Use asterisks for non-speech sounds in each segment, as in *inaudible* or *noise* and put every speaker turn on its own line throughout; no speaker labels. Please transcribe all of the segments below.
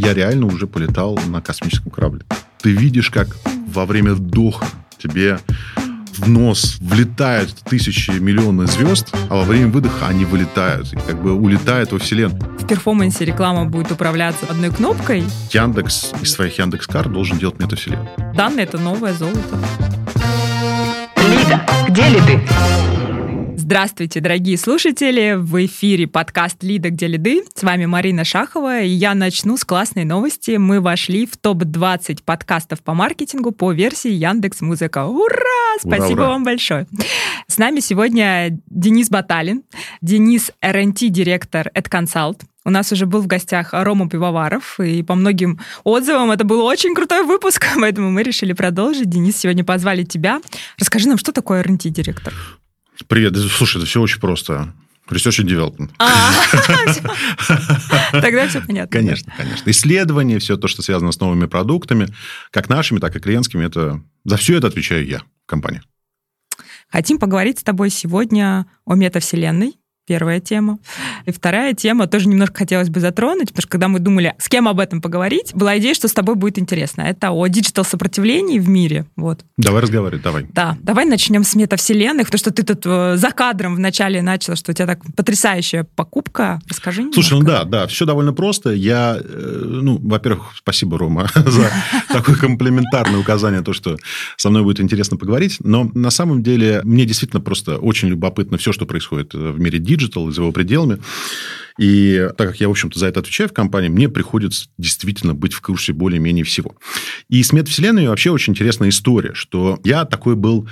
я реально уже полетал на космическом корабле. Ты видишь, как во время вдоха тебе в нос влетают тысячи, миллионы звезд, а во время выдоха они вылетают и как бы улетают во Вселенную.
В перформансе реклама будет управляться одной кнопкой.
Яндекс из своих Яндекс Кар должен делать метавселенную.
Данные — это новое золото.
Лида, где ли ты?
Здравствуйте, дорогие слушатели! В эфире подкаст «Лида. Где лиды?» С вами Марина Шахова, и я начну с классной новости. Мы вошли в топ-20 подкастов по маркетингу по версии Яндекс Музыка. Ура! Спасибо
ура.
вам большое. С нами сегодня Денис Баталин, Денис РНТ-директор AdConsult, у нас уже был в гостях Рома Пивоваров, и по многим отзывам это был очень крутой выпуск, *laughs* поэтому мы решили продолжить. Денис, сегодня позвали тебя. Расскажи нам, что такое R&D-директор?
Привет. Слушай, это все очень просто. Research and Development.
А, *laughs* Тогда все понятно.
Конечно, конечно. Исследования, все то, что связано с новыми продуктами, как нашими, так и клиентскими, это за все это отвечаю я, компания.
Хотим поговорить с тобой сегодня о метавселенной, первая тема. И вторая тема тоже немножко хотелось бы затронуть, потому что когда мы думали, с кем об этом поговорить, была идея, что с тобой будет интересно. Это о диджитал-сопротивлении в мире. Вот.
Давай разговаривать, давай.
Да, давай начнем с метавселенных, потому что ты тут э, за кадром вначале начала, что у тебя так потрясающая покупка. Расскажи
Слушай, ну
немножко.
да, да, все довольно просто. Я, э, ну, во-первых, спасибо, Рома, *laughs* за такое комплиментарное указание, то, что со мной будет интересно поговорить. Но на самом деле мне действительно просто очень любопытно все, что происходит в мире digital, и за его пределами. И так как я, в общем-то, за это отвечаю в компании, мне приходится действительно быть в курсе более-менее всего. И с метавселенной вообще очень интересная история, что я такой был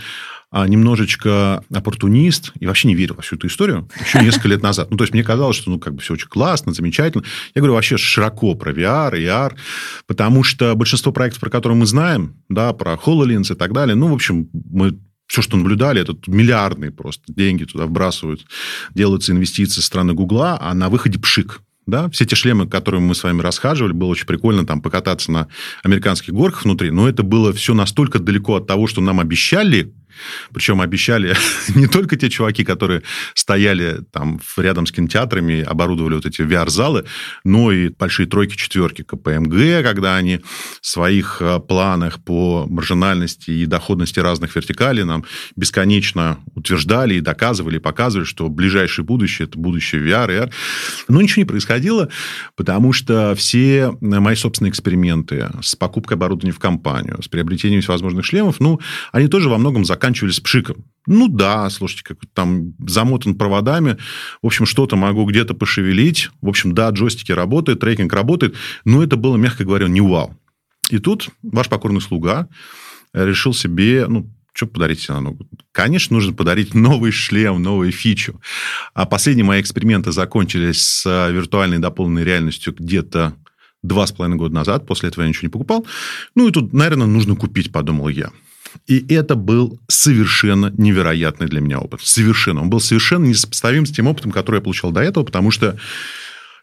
а, немножечко оппортунист и вообще не верил во всю эту историю еще несколько лет назад. Ну, то есть, мне казалось, что, ну, как бы все очень классно, замечательно. Я говорю вообще широко про VR, AR, потому что большинство проектов, про которые мы знаем, да, про HoloLens и так далее, ну, в общем, мы все, что наблюдали, это миллиардные просто деньги туда вбрасывают, делаются инвестиции со стороны Гугла, а на выходе пшик. Да? Все те шлемы, которые мы с вами расхаживали, было очень прикольно там покататься на американских горках внутри, но это было все настолько далеко от того, что нам обещали, причем обещали *laughs* не только те чуваки, которые стояли там рядом с кинотеатрами, оборудовали вот эти VR-залы, но и большие тройки, четверки КПМГ, когда они в своих э, планах по маржинальности и доходности разных вертикалей нам бесконечно утверждали и доказывали, и показывали, что ближайшее будущее – это будущее VR, AR. Но ничего не происходило, потому что все мои собственные эксперименты с покупкой оборудования в компанию, с приобретением всевозможных шлемов, ну, они тоже во многом заканчивались заканчивались пшиком. Ну да, слушайте, как там замотан проводами, в общем, что-то могу где-то пошевелить, в общем, да, джойстики работают, трекинг работает, но это было, мягко говоря, не вау. И тут ваш покорный слуга решил себе, ну, что подарить себе на ногу? Конечно, нужно подарить новый шлем, новую фичу. А последние мои эксперименты закончились с виртуальной дополненной реальностью где-то два с половиной года назад. После этого я ничего не покупал. Ну, и тут, наверное, нужно купить, подумал я. И это был совершенно невероятный для меня опыт. Совершенно. Он был совершенно несопоставим с тем опытом, который я получал до этого, потому что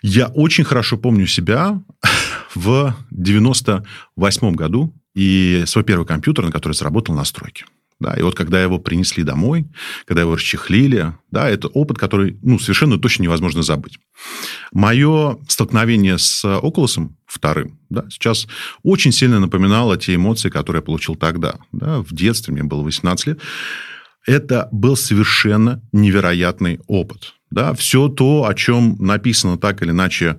я очень хорошо помню себя *laughs* в 98 году и свой первый компьютер, на который сработал на стройке. Да, и вот когда его принесли домой, когда его расчехлили, да, это опыт, который ну, совершенно точно невозможно забыть. Мое столкновение с Oculus вторым да, сейчас очень сильно напоминало те эмоции, которые я получил тогда. Да, в детстве, мне было 18 лет. Это был совершенно невероятный опыт. Да, все то, о чем написано так или иначе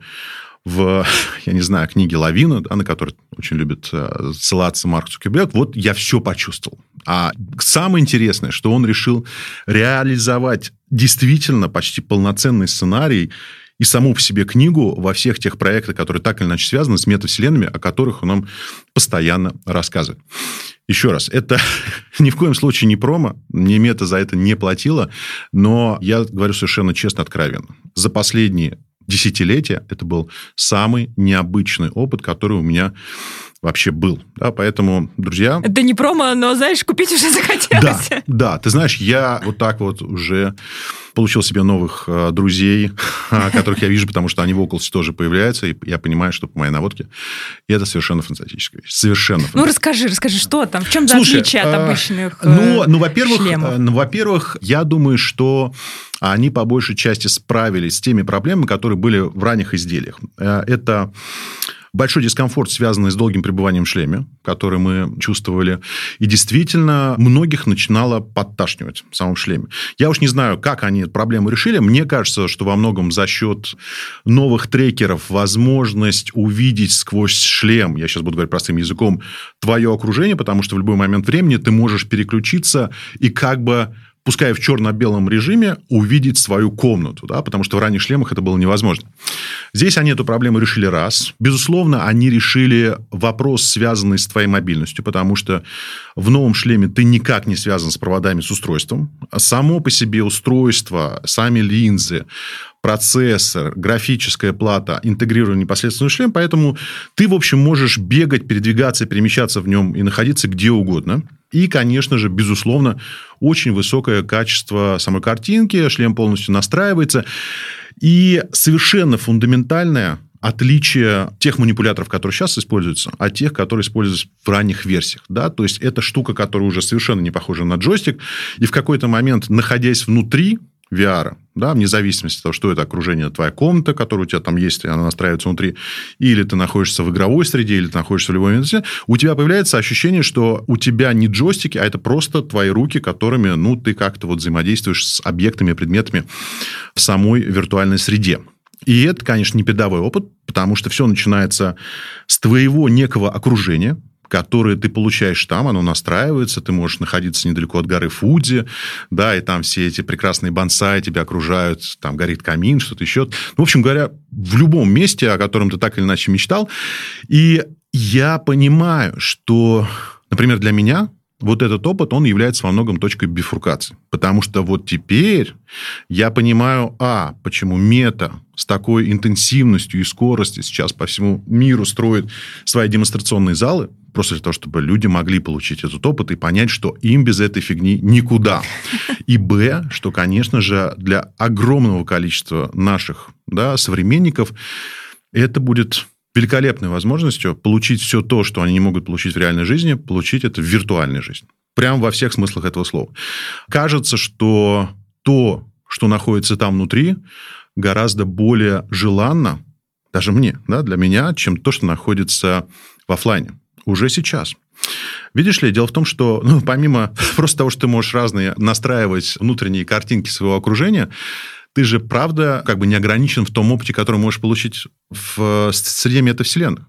в, я не знаю, книге «Лавина», да, на которой очень любит э, ссылаться Марк Цукерберг, вот я все почувствовал. А самое интересное, что он решил реализовать действительно почти полноценный сценарий и саму по себе книгу во всех тех проектах, которые так или иначе связаны с метавселенными, о которых он нам постоянно рассказывает. Еще раз, это *laughs* ни в коем случае не промо, мне мета за это не платила, но я говорю совершенно честно, откровенно. За последние десятилетия. Это был самый необычный опыт, который у меня вообще был. Да, поэтому, друзья...
Это не промо, но, знаешь, купить уже *laughs* захотелось.
Да, да. Ты знаешь, я вот так вот уже получил себе новых э, друзей, *laughs* которых я вижу, потому что они в Oculus тоже появляются, и я понимаю, что по моей наводке и это совершенно фантастическая вещь. Совершенно
Ну, расскажи, расскажи, что там? В чем за
Слушай,
отличие от
э,
обычных
ну,
э,
ну, во-первых,
шлемов?
э, ну, во-первых, я думаю, что они по большей части справились с теми проблемами, которые были в ранних изделиях. Э, Это большой дискомфорт, связанный с долгим пребыванием в шлеме, который мы чувствовали. И действительно, многих начинало подташнивать в самом шлеме. Я уж не знаю, как они эту проблему решили. Мне кажется, что во многом за счет новых трекеров возможность увидеть сквозь шлем, я сейчас буду говорить простым языком, твое окружение, потому что в любой момент времени ты можешь переключиться и как бы пускай в черно-белом режиме, увидеть свою комнату, да, потому что в ранних шлемах это было невозможно. Здесь они эту проблему решили раз. Безусловно, они решили вопрос, связанный с твоей мобильностью, потому что в новом шлеме ты никак не связан с проводами, с устройством. Само по себе устройство, сами линзы, процессор, графическая плата интегрированы в шлем, поэтому ты, в общем, можешь бегать, передвигаться, перемещаться в нем и находиться где угодно. И, конечно же, безусловно, очень высокое качество самой картинки, шлем полностью настраивается. И совершенно фундаментальное отличие тех манипуляторов, которые сейчас используются, от тех, которые используются в ранних версиях. Да? То есть, это штука, которая уже совершенно не похожа на джойстик. И в какой-то момент, находясь внутри VR, да, вне зависимости от того, что это окружение, твоя комната, которая у тебя там есть, она настраивается внутри, или ты находишься в игровой среде, или ты находишься в любом месте, у тебя появляется ощущение, что у тебя не джойстики, а это просто твои руки, которыми, ну, ты как-то вот взаимодействуешь с объектами, предметами в самой виртуальной среде. И это, конечно, не передовой опыт, потому что все начинается с твоего некого окружения, которые ты получаешь там, оно настраивается, ты можешь находиться недалеко от горы Фудзи, да, и там все эти прекрасные бонсаи тебя окружают, там горит камин, что-то еще. Ну, в общем говоря, в любом месте, о котором ты так или иначе мечтал. И я понимаю, что, например, для меня вот этот опыт, он является во многом точкой бифуркации. Потому что вот теперь я понимаю, а, почему мета с такой интенсивностью и скоростью сейчас по всему миру строит свои демонстрационные залы, просто для того, чтобы люди могли получить этот опыт и понять, что им без этой фигни никуда. И б, что, конечно же, для огромного количества наших да, современников это будет великолепной возможностью получить все то, что они не могут получить в реальной жизни, получить это в виртуальной жизни. Прям во всех смыслах этого слова. Кажется, что то, что находится там внутри, гораздо более желанно, даже мне, да, для меня, чем то, что находится в офлайне уже сейчас. Видишь ли, дело в том, что ну, помимо *laughs* просто того, что ты можешь разные настраивать внутренние картинки своего окружения, ты же, правда, как бы не ограничен в том опыте, который можешь получить в среде метавселенных.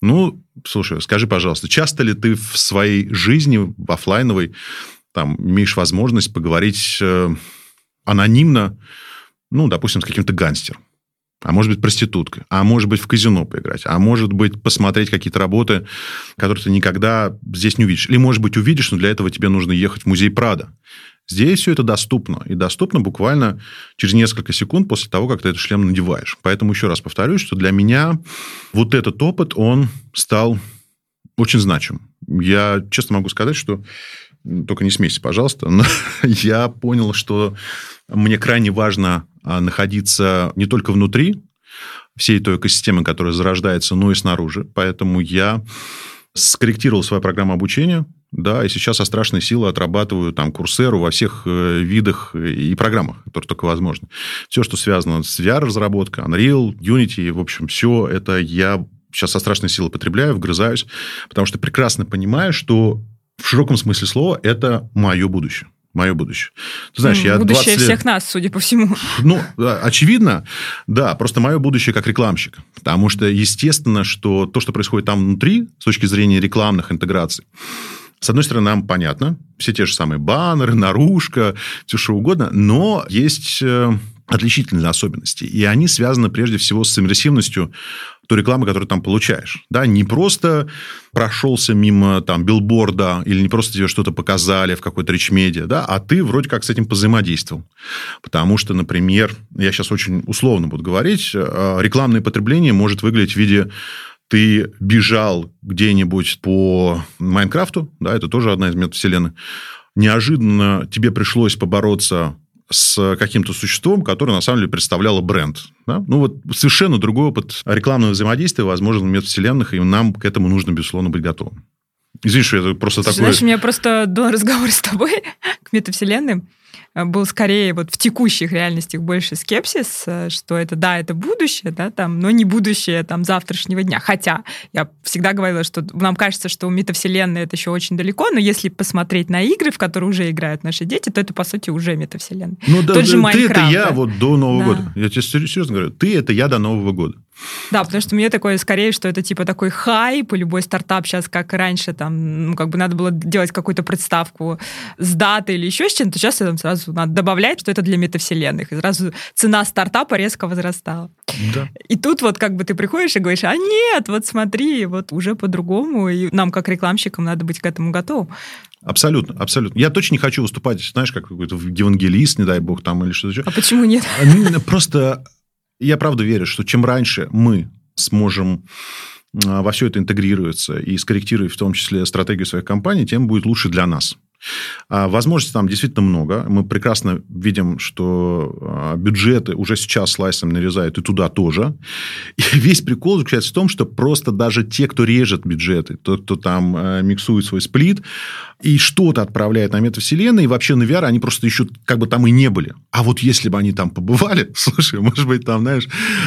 Ну, слушай, скажи, пожалуйста, часто ли ты в своей жизни, офлайновой, там, имеешь возможность поговорить э, анонимно, ну, допустим, с каким-то гангстером? А может быть, проституткой, а может быть, в казино поиграть, а может быть, посмотреть какие-то работы, которые ты никогда здесь не увидишь. Или, может быть, увидишь, но для этого тебе нужно ехать в музей Прада. Здесь все это доступно. И доступно буквально через несколько секунд после того, как ты этот шлем надеваешь. Поэтому еще раз повторюсь, что для меня вот этот опыт, он стал очень значим. Я честно могу сказать, что только не смейся, пожалуйста, но *laughs* я понял, что мне крайне важно а, находиться не только внутри всей той экосистемы, которая зарождается, но и снаружи. Поэтому я скорректировал свою программу обучения, да, и сейчас со страшной силой отрабатываю там курсеру во всех э, видах и программах, которые только возможно. Все, что связано с VR-разработкой, Unreal, Unity, в общем, все это я сейчас со страшной силой потребляю, вгрызаюсь, потому что прекрасно понимаю, что в широком смысле слова это мое будущее мое будущее.
Ты знаешь, я будущее лет... всех нас, судя по всему.
Ну, очевидно, да, просто мое будущее как рекламщик. Потому что, естественно, что то, что происходит там внутри, с точки зрения рекламных интеграций, с одной стороны, нам понятно, все те же самые баннеры, наружка, все что угодно, но есть э, отличительные особенности. И они связаны прежде всего с иммерсивностью той рекламы, которую там получаешь. Да, не просто прошелся мимо там билборда или не просто тебе что-то показали в какой-то речмедиа, да, а ты вроде как с этим позаимодействовал. Потому что, например, я сейчас очень условно буду говорить, э, рекламное потребление может выглядеть в виде ты бежал где-нибудь по Майнкрафту, да, это тоже одна из метавселенных, неожиданно тебе пришлось побороться с каким-то существом, которое на самом деле представляло бренд. Да? Ну, вот совершенно другой опыт рекламного взаимодействия возможен в метавселенных, и нам к этому нужно, безусловно, быть готовым. Извини, что это просто Слушай, такое...
Знаешь, у меня просто до разговора с тобой *laughs* к метавселенным был скорее вот в текущих реальностях больше скепсис, э, что это, да, это будущее, да, там, но не будущее там завтрашнего дня. Хотя я всегда говорила, что нам кажется, что у метавселенной это еще очень далеко, но если посмотреть на игры, в которые уже играют наши дети, то это, по сути, уже метавселенная.
Ну, да, Тот же ты это я да. вот до Нового да. года. Я тебе серьезно говорю, ты это я до Нового года.
Да, потому что мне такое скорее, что это типа такой хайп, и любой стартап сейчас, как раньше, там, ну, как бы надо было делать какую-то представку с датой или еще с чем-то, сейчас там сразу надо добавлять, что это для метавселенных. И сразу цена стартапа резко возрастала. Да. И тут вот как бы ты приходишь и говоришь, а нет, вот смотри, вот уже по-другому, и нам как рекламщикам надо быть к этому готовым.
Абсолютно, абсолютно. Я точно не хочу выступать, знаешь, как какой-то евангелист, не дай бог, там или что-то еще.
А почему нет?
Просто я правда верю, что чем раньше мы сможем а, во все это интегрироваться и скорректировать в том числе стратегию своих компаний, тем будет лучше для нас. А возможностей там действительно много. Мы прекрасно видим, что а, бюджеты уже сейчас слайсом нарезают и туда тоже. И *laughs* весь прикол заключается в том, что просто даже те, кто режет бюджеты, тот, кто там э, миксует свой сплит, и что-то отправляет на метавселенные, и вообще на VR они просто еще как бы там и не были. А вот если бы они там побывали, *laughs* слушай, может быть, там, знаешь,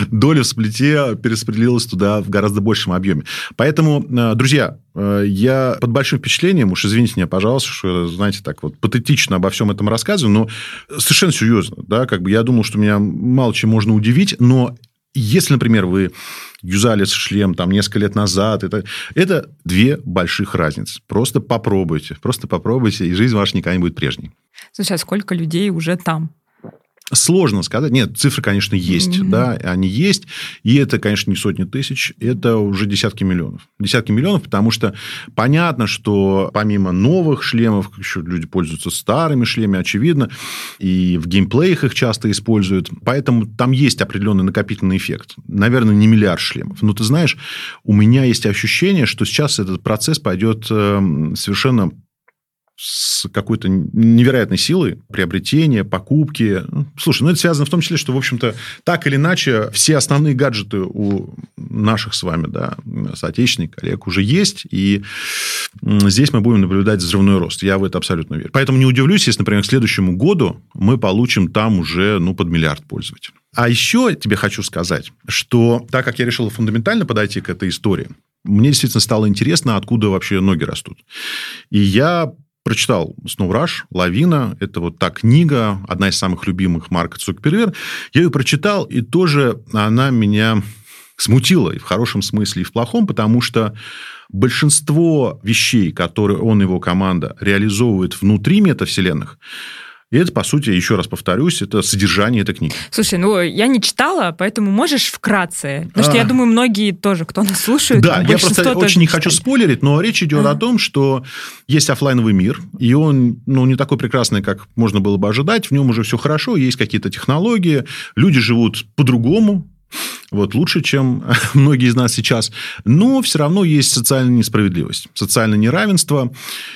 доля в сплите перераспределилась туда в гораздо большем объеме. Поэтому, э, друзья, э, я под большим впечатлением, уж извините меня, пожалуйста, что, знаете, так вот патетично обо всем этом рассказываю, но совершенно серьезно, да, как бы я думал, что меня мало чем можно удивить, но если, например, вы юзали шлем там несколько лет назад, это, это две больших разницы. Просто попробуйте, просто попробуйте, и жизнь ваша никогда не будет прежней.
Слушай, а сколько людей уже там?
Сложно сказать. Нет, цифры, конечно, есть. Mm-hmm. Да, они есть. И это, конечно, не сотни тысяч, это уже десятки миллионов. Десятки миллионов, потому что понятно, что помимо новых шлемов, еще люди пользуются старыми шлемами, очевидно, и в геймплеях их часто используют. Поэтому там есть определенный накопительный эффект. Наверное, не миллиард шлемов. Но ты знаешь, у меня есть ощущение, что сейчас этот процесс пойдет эм, совершенно с какой-то невероятной силой приобретения, покупки. Слушай, ну это связано в том числе, что, в общем-то, так или иначе, все основные гаджеты у наших с вами, да, соотечественников, коллег уже есть, и здесь мы будем наблюдать взрывной рост. Я в это абсолютно верю. Поэтому не удивлюсь, если, например, к следующему году мы получим там уже, ну, под миллиард пользователей. А еще тебе хочу сказать, что так как я решил фундаментально подойти к этой истории, мне действительно стало интересно, откуда вообще ноги растут. И я прочитал снова «Раш», «Лавина». Это вот та книга, одна из самых любимых Марка Цукерберга. Я ее прочитал, и тоже она меня смутила и в хорошем смысле, и в плохом, потому что большинство вещей, которые он и его команда реализовывают внутри метавселенных, и это, по сути, еще раз повторюсь, это содержание этой книги.
Слушай, ну, я не читала, поэтому можешь вкратце? Потому что я думаю, многие тоже, кто нас слушает,
Да, я просто очень не хочу спойлерить, но речь идет о том, что есть офлайновый мир, и он ну, не такой прекрасный, как можно было бы ожидать. В нем уже все хорошо, есть какие-то технологии, люди живут по-другому, вот, лучше, чем *laughs* многие из нас сейчас. Но все равно есть социальная несправедливость, социальное неравенство.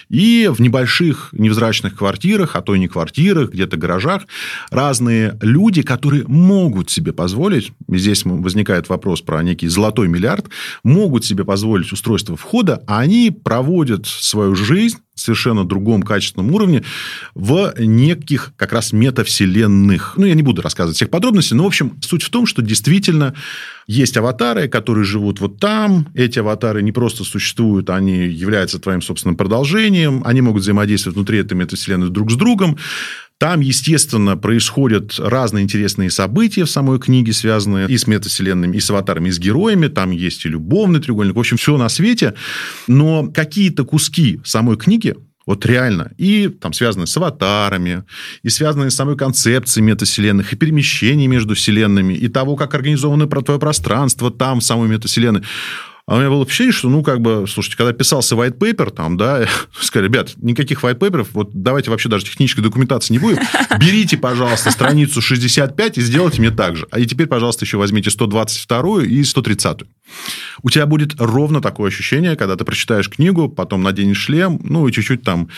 И в небольших невзрачных квартирах, а то и не квартирах, где-то гаражах, разные люди, которые могут себе позволить, здесь возникает вопрос про некий золотой миллиард, могут себе позволить устройство входа, а они проводят свою жизнь совершенно другом качественном уровне в неких как раз метавселенных. Ну, я не буду рассказывать всех подробностей, но, в общем, суть в том, что действительно есть аватары, которые живут вот там. Эти аватары не просто существуют, они являются твоим собственным продолжением. Они могут взаимодействовать внутри этой метавселенной друг с другом. Там, естественно, происходят разные интересные события в самой книге, связанные и с метавселенными, и с аватарами, и с героями. Там есть и любовный треугольник. В общем, все на свете. Но какие-то куски самой книги вот реально. И там связанные с аватарами, и связанные с самой концепцией метавселенных, и перемещений между вселенными, и того, как организовано твое пространство там, в самой метавселенной. А у меня было ощущение, что, ну, как бы, слушайте, когда писался white paper, там, да, *laughs* сказали, ребят, никаких white paper, вот давайте вообще даже технической документации не будет. Берите, пожалуйста, страницу 65 и сделайте мне так же. А и теперь, пожалуйста, еще возьмите 122 и 130. У тебя будет ровно такое ощущение, когда ты прочитаешь книгу, потом наденешь шлем, ну и чуть-чуть там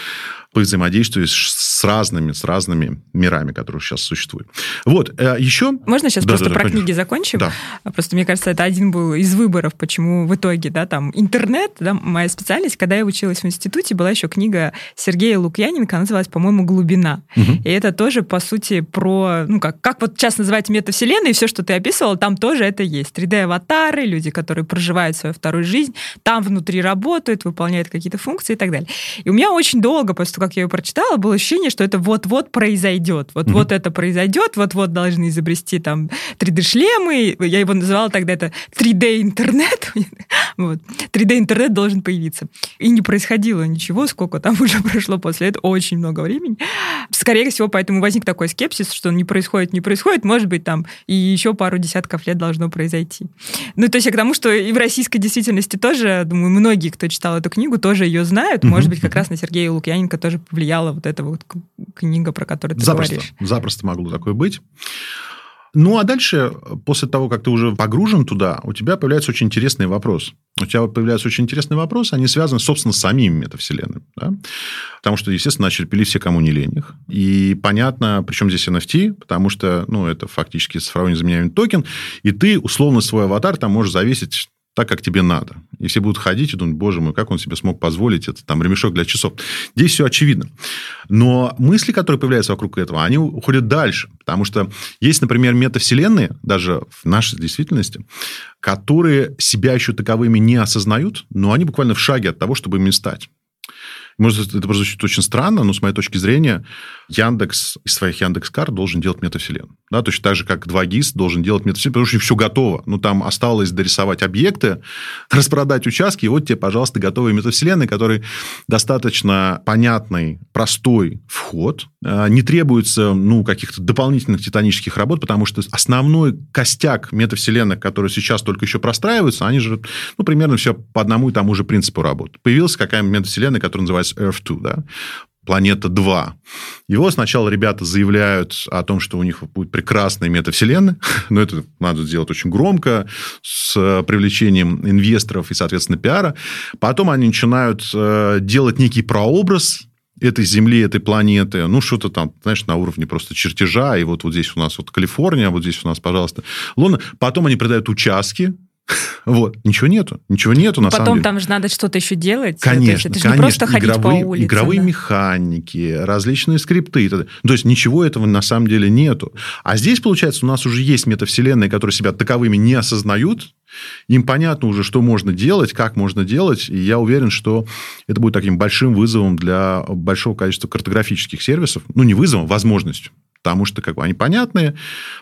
взаимодействуешь с разными, с разными мирами, которые сейчас существуют. Вот, э, еще...
Можно сейчас да, просто да, про конечно. книги закончим? Да. Просто, мне кажется, это один был из выборов, почему в итоге, да, там, интернет, да, моя специальность, когда я училась в институте, была еще книга Сергея Лукьяненко, она называлась, по-моему, «Глубина». Угу. И это тоже, по сути, про, ну, как, как вот сейчас называть метавселенной, и все, что ты описывал, там тоже это есть. 3D-аватары, люди, которые проживают свою вторую жизнь, там внутри работают, выполняют какие-то функции и так далее. И у меня очень долго, после того, как я ее прочитала, было ощущение, что это вот-вот произойдет. Вот-вот mm-hmm. это произойдет, вот-вот должны изобрести там 3D-шлемы. Я его называла тогда это 3D-интернет. *laughs* вот. 3D-интернет должен появиться. И не происходило ничего, сколько там *laughs* уже прошло после этого, очень много времени. Скорее всего, поэтому возник такой скепсис, что не происходит, не происходит, может быть, там и еще пару десятков лет должно произойти. Ну, то есть я к тому, что и в российской действительности тоже, думаю, многие, кто читал эту книгу, тоже ее знают. Может быть, как раз на Сергея Лукьяненко тоже повлияла вот эта вот книга, про которую ты
запросто,
говоришь.
Запросто могло такое быть. Ну, а дальше, после того, как ты уже погружен туда, у тебя появляется очень интересный вопрос. У тебя появляются очень интересные вопросы, они связаны, собственно, с самими метавселенными. Да? Потому что, естественно, начали пилить все, кому не лень их. И понятно, причем здесь NFT, потому что ну, это фактически цифровой незаменяемый токен, и ты, условно, свой аватар там можешь завесить так, как тебе надо. И все будут ходить и думать, боже мой, как он себе смог позволить это там ремешок для часов. Здесь все очевидно. Но мысли, которые появляются вокруг этого, они уходят дальше. Потому что есть, например, метавселенные, даже в нашей действительности, которые себя еще таковыми не осознают, но они буквально в шаге от того, чтобы ими стать. Может, это прозвучит очень странно, но с моей точки зрения Яндекс из своих Яндекс.Кар должен делать метавселенную. Да, точно так же, как 2GIS должен делать метавселенную, потому что все готово. Ну, там осталось дорисовать объекты, *laughs* распродать участки, и вот тебе, пожалуйста, готовые метавселенные, которые достаточно понятный, простой вход, а, не требуется, ну, каких-то дополнительных титанических работ, потому что основной костяк метавселенных, которые сейчас только еще простраиваются, они же, ну, примерно все по одному и тому же принципу работают. Появилась какая-то метавселенная, которая называется Earth 2, да, Планета 2. Его сначала ребята заявляют о том, что у них будет прекрасная метавселенная, *laughs* но это надо сделать очень громко, с привлечением инвесторов и, соответственно, пиара. Потом они начинают э, делать некий прообраз этой Земли, этой планеты, ну, что-то там, знаешь, на уровне просто чертежа, и вот, вот здесь у нас вот Калифорния, вот здесь у нас, пожалуйста, Луна. Потом они продают участки, *laughs* вот, ничего нету, ничего нету на
Потом
самом деле.
там же надо что-то еще делать.
Конечно,
есть, это
конечно.
не просто ходить
игровые,
по улице.
Игровые да? механики, различные скрипты. То есть, ничего этого на самом деле нету. А здесь, получается, у нас уже есть метавселенные, которые себя таковыми не осознают, им понятно уже, что можно делать, как можно делать, и я уверен, что это будет таким большим вызовом для большого количества картографических сервисов. Ну, не вызовом, возможностью потому что как бы, они понятные,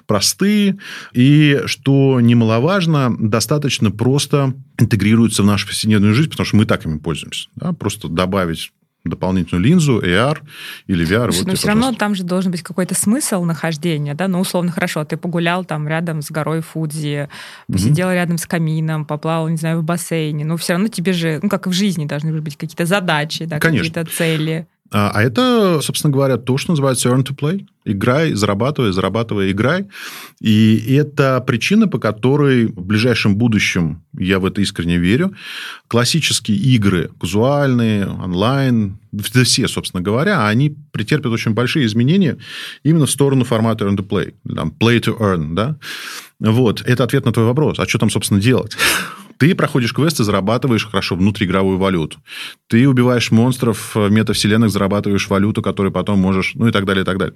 простые, и, что немаловажно, достаточно просто интегрируются в нашу повседневную жизнь, потому что мы так ими пользуемся. Да? Просто добавить дополнительную линзу, AR или VR.
Слушай, вот но все равно там же должен быть какой-то смысл нахождения, да, ну, условно, хорошо, ты погулял там рядом с горой Фудзи, посидел mm-hmm. рядом с камином, поплавал, не знаю, в бассейне, но все равно тебе же, ну, как и в жизни, должны быть какие-то задачи, да, какие-то цели.
А, а это, собственно говоря, то, что называется earn to play. Играй, зарабатывай, зарабатывай, играй. И это причина, по которой в ближайшем будущем, я в это искренне верю, классические игры, казуальные, онлайн, все, собственно говоря, они претерпят очень большие изменения именно в сторону формата earn to play. Там, play to earn, да? Вот. Это ответ на твой вопрос. А что там, собственно, делать? Ты проходишь квесты, зарабатываешь хорошо внутриигровую валюту. Ты убиваешь монстров в метавселенных, зарабатываешь валюту, которую потом можешь... Ну, и так далее, и так далее.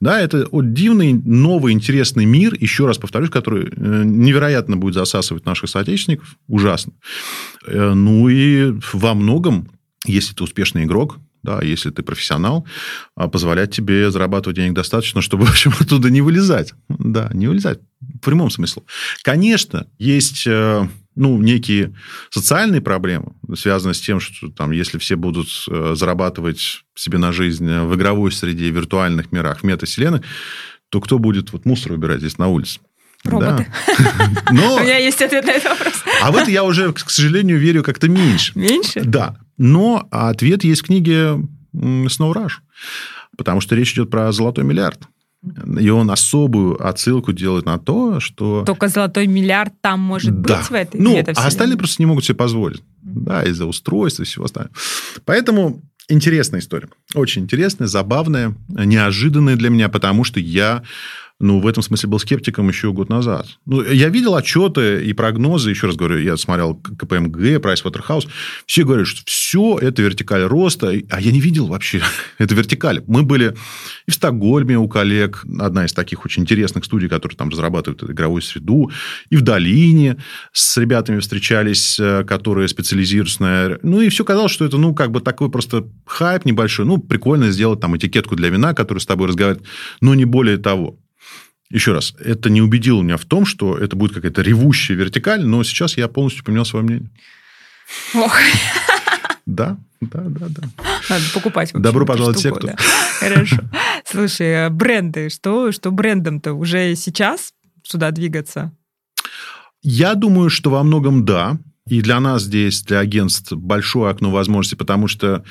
Да, это вот дивный, новый, интересный мир, еще раз повторюсь, который э, невероятно будет засасывать наших соотечественников. Ужасно. Э, ну, и во многом, если ты успешный игрок, да, если ты профессионал, а, позволять тебе зарабатывать денег достаточно, чтобы, *laughs* в общем, оттуда не вылезать. Да, не вылезать. В прямом смысле. Конечно, есть э, ну, некие социальные проблемы, связанные с тем, что там, если все будут э, зарабатывать себе на жизнь в игровой среде, в виртуальных мирах, в метавселенных, то кто будет вот мусор убирать здесь на улице?
Роботы. Да. *laughs* Но... У меня есть ответ на этот вопрос.
А в это я уже, к сожалению, верю как-то меньше.
Меньше?
Да. Но ответ есть в книге Snow Rush. Потому что речь идет про золотой миллиард. И он особую отсылку делает на то, что...
Только золотой миллиард там может
да.
быть в этой
Ну, а остальные просто не могут себе позволить. Да, из-за устройства и всего остального. Поэтому интересная история. Очень интересная, забавная, неожиданная для меня, потому что я ну, в этом смысле был скептиком еще год назад. Ну, я видел отчеты и прогнозы, еще раз говорю, я смотрел КПМГ, Pricewaterhouse, все говорят, что все это вертикаль роста, а я не видел вообще *laughs* это вертикаль. Мы были и в Стокгольме у коллег, одна из таких очень интересных студий, которые там разрабатывают игровую среду, и в Долине с ребятами встречались, э, которые специализируются на... Ну, и все казалось, что это, ну, как бы такой просто хайп небольшой, ну, прикольно сделать там этикетку для вина, который с тобой разговаривает, но не более того. Еще раз, это не убедило меня в том, что это будет какая-то ревущая вертикаль, но сейчас я полностью поменял свое мнение.
Ох.
Да, да, да, да.
Надо покупать.
Добро пожаловать в секту. Да.
Хорошо. Слушай, а бренды, что, что брендом-то уже сейчас сюда двигаться?
Я думаю, что во многом да. И для нас здесь, для агентств, большое окно возможностей, потому что,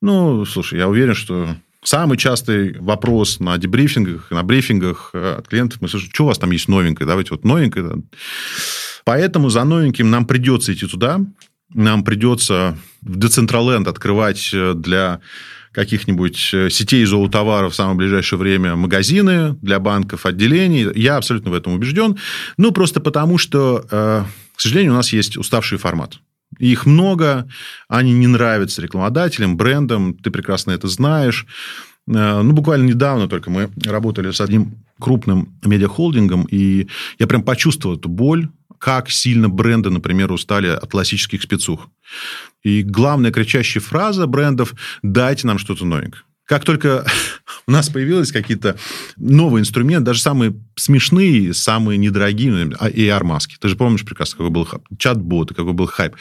ну, слушай, я уверен, что Самый частый вопрос на дебрифингах, на брифингах э, от клиентов, мы слышим, что у вас там есть новенькое, давайте вот новенькое. Поэтому за новеньким нам придется идти туда, нам придется в Децентраленд открывать э, для каких-нибудь э, сетей зоотоваров в самое ближайшее время магазины для банков, отделений. Я абсолютно в этом убежден. Ну, просто потому, что, к сожалению, у нас есть уставший формат. Их много, они не нравятся рекламодателям, брендам, ты прекрасно это знаешь. Э, ну, буквально недавно только мы работали с одним крупным медиахолдингом, и я прям почувствовал эту боль, как сильно бренды, например, устали от классических спецух. И главная кричащая фраза брендов – дайте нам что-то новенькое. Как только *laughs* у нас появились какие-то новые инструменты, даже самые смешные, самые недорогие, AR-маски. Ты же помнишь прекрасно, какой был чат-бот, какой был хайп.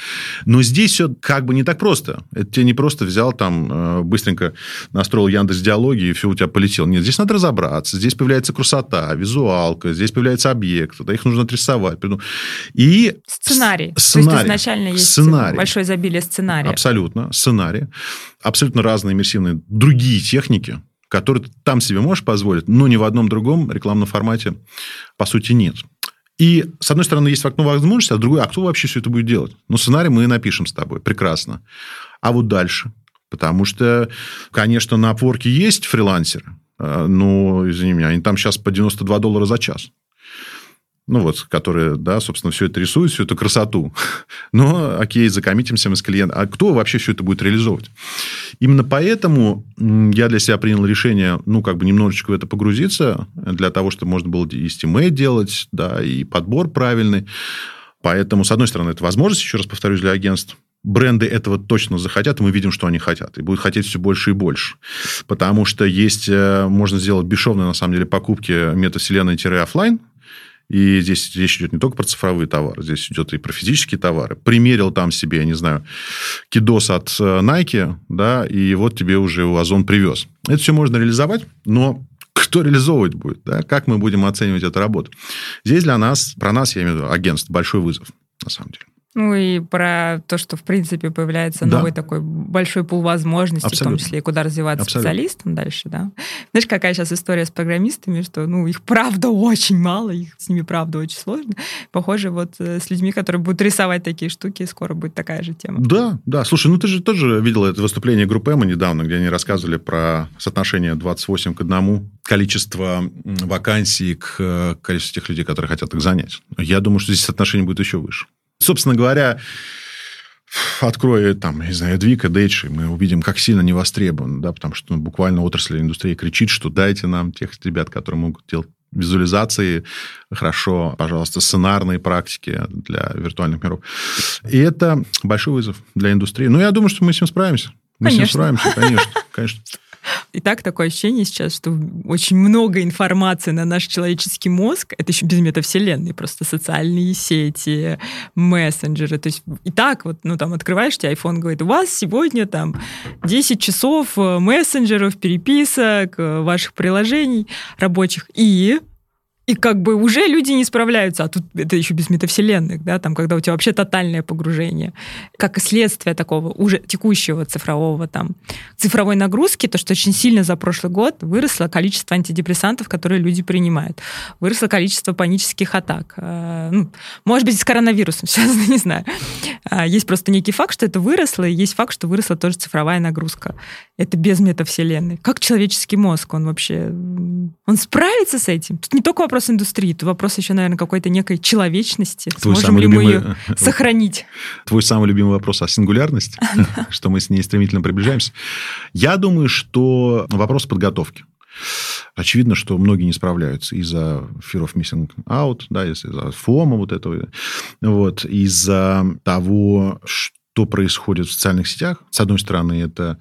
Но здесь все как бы не так просто. Это тебе не просто взял там, э, быстренько настроил Яндекс диалоги, и все у тебя полетело. Нет, здесь надо разобраться. Здесь появляется красота, визуалка, здесь появляется объект, да, их нужно отрисовать.
И сценарий. сценарий. То есть изначально есть сценарий. большое изобилие сценария.
Абсолютно. Сценарий. Абсолютно разные иммерсивные другие техники, которые ты там себе можешь позволить, но ни в одном другом рекламном формате, по сути, нет. И, с одной стороны, есть окно возможности, а с другой, а кто вообще все это будет делать? Ну, сценарий мы напишем с тобой, прекрасно. А вот дальше? Потому что, конечно, на Upwork есть фрилансеры, э, но, извини меня, они там сейчас по 92 доллара за час ну вот, которые, да, собственно, все это рисуют, всю эту красоту. *laughs* Но, окей, закоммитимся мы с клиентом. А кто вообще все это будет реализовывать? Именно поэтому я для себя принял решение, ну, как бы немножечко в это погрузиться, для того, чтобы можно было estimate делать, да, и подбор правильный. Поэтому, с одной стороны, это возможность, еще раз повторюсь, для агентств. Бренды этого точно захотят, и мы видим, что они хотят. И будут хотеть все больше и больше. Потому что есть, э, можно сделать бесшовные, на самом деле, покупки метавселенной-офлайн, и здесь речь идет не только про цифровые товары, здесь идет и про физические товары. Примерил там себе, я не знаю, кидос от э, Nike, да, и вот тебе уже Озон привез. Это все можно реализовать, но кто реализовывать будет, да, как мы будем оценивать эту работу. Здесь для нас, про нас, я имею в виду, агентство, большой вызов, на самом деле.
Ну и про то, что в принципе появляется да. новый такой большой пул возможностей, Абсолютно. в том числе и куда развиваться Абсолютно. специалистам дальше, да. Знаешь, какая сейчас история с программистами, что ну их правда очень мало, их с ними правда очень сложно. Похоже, вот э, с людьми, которые будут рисовать такие штуки, скоро будет такая же тема.
Да, да. Слушай, ну ты же тоже видел это выступление группы Эма недавно, где они рассказывали про соотношение 28 к 1, количество вакансий к э, количеству тех людей, которые хотят их занять. Я думаю, что здесь соотношение будет еще выше. Собственно говоря, откроя там, не знаю, Двика, Дейчи, мы увидим, как сильно не востребован, да, потому что ну, буквально отрасль индустрии кричит, что дайте нам тех ребят, которые могут делать визуализации, хорошо, пожалуйста, сценарные практики для виртуальных миров. И это большой вызов для индустрии. Но я думаю, что мы с ним справимся. Мы конечно. с ним справимся, конечно, конечно. *laughs*
И так такое ощущение сейчас, что очень много информации на наш человеческий мозг. Это еще без метавселенной, просто социальные сети, мессенджеры. То есть и так вот, ну там открываешь, тебе iPhone говорит, у вас сегодня там 10 часов э, мессенджеров, переписок, э, ваших приложений рабочих. И И как бы уже люди не справляются, а тут это еще без метавселенных, да, там, когда у тебя вообще тотальное погружение. Как и следствие такого уже текущего цифрового там, цифровой нагрузки, то, что очень сильно за прошлый год выросло количество антидепрессантов, которые люди принимают. Выросло количество панических атак. А, ну, может быть, с коронавирусом *laughs* связано, не знаю. А, есть просто некий факт, что это выросло, и есть факт, что выросла тоже цифровая нагрузка. Это без метавселенной. Как человеческий мозг, он вообще... Он справится с этим? Тут не только вопрос индустрии, тут вопрос еще, наверное, какой-то некой человечности. Твой Сможем ли любимый... мы ее сохранить?
Твой самый любимый вопрос о сингулярности, *laughs* *laughs* что мы с ней стремительно приближаемся. Я думаю, что вопрос подготовки. Очевидно, что многие не справляются из-за fear of missing out, да, из-за фома вот этого, вот, из-за того, что происходит в социальных сетях. С одной стороны, это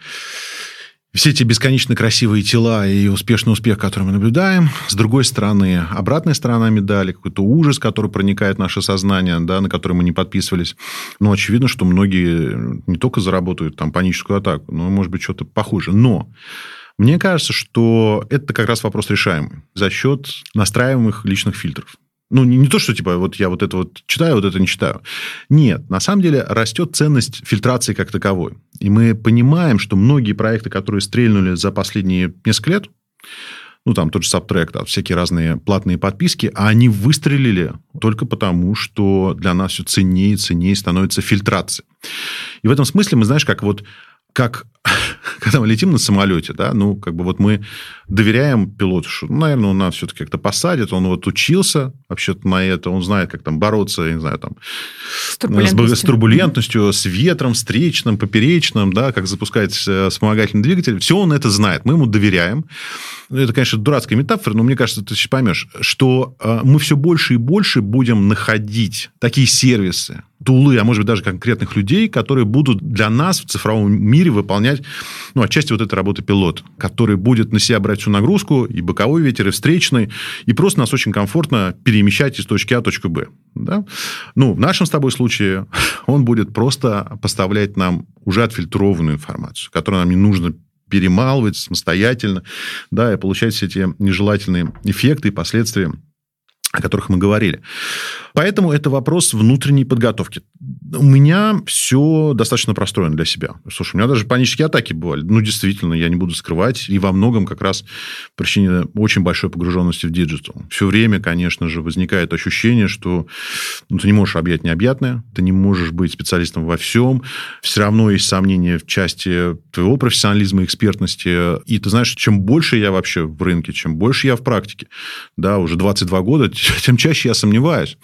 все эти бесконечно красивые тела и успешный успех, который мы наблюдаем. С другой стороны, обратная сторона медали, какой-то ужас, который проникает в наше сознание, да, на который мы не подписывались. Но очевидно, что многие не только заработают там паническую атаку, но, может быть, что-то похуже. Но мне кажется, что это как раз вопрос решаемый за счет настраиваемых личных фильтров. Ну, не, не то, что типа вот я вот это вот читаю, вот это не читаю. Нет, на самом деле растет ценность фильтрации как таковой. И мы понимаем, что многие проекты, которые стрельнули за последние несколько лет, ну, там тот же Subtract, да, всякие разные платные подписки, а они выстрелили только потому, что для нас все ценнее и ценнее становится фильтрация. И в этом смысле мы, знаешь, как вот как *laughs* когда мы летим на самолете, да, ну, как бы вот мы доверяем пилоту, что, ну, наверное, он нас все-таки как-то посадит, он вот учился вообще-то на это, он знает, как там бороться, я не знаю, там, с турбулентностью, с, турбулентностью, с ветром встречным, поперечным, да, как запускать э, вспомогательный двигатель, все он это знает, мы ему доверяем. Это, конечно, дурацкая метафора, но мне кажется, ты сейчас поймешь, что э, мы все больше и больше будем находить такие сервисы, тулы, а может быть даже конкретных людей, которые будут для нас в цифровом мире выполнять, ну, отчасти вот этой работы пилот, который будет на себя брать всю нагрузку, и боковой ветер, и встречный, и просто нас очень комфортно перемещать из точки А в точку Б. Да? Ну, в нашем с тобой случае *laughs* он будет просто поставлять нам уже отфильтрованную информацию, которую нам не нужно перемалывать самостоятельно, да, и получать все эти нежелательные эффекты и последствия о которых мы говорили. Поэтому это вопрос внутренней подготовки. У меня все достаточно простроено для себя. Слушай, у меня даже панические атаки бывали. Ну, действительно, я не буду скрывать. И во многом как раз причине очень большой погруженности в digital. Все время, конечно же, возникает ощущение, что ну, ты не можешь объять необъятное, ты не можешь быть специалистом во всем. Все равно есть сомнения в части твоего профессионализма, экспертности. И ты знаешь, чем больше я вообще в рынке, чем больше я в практике, да, уже 22 года, *laughs* тем чаще я сомневаюсь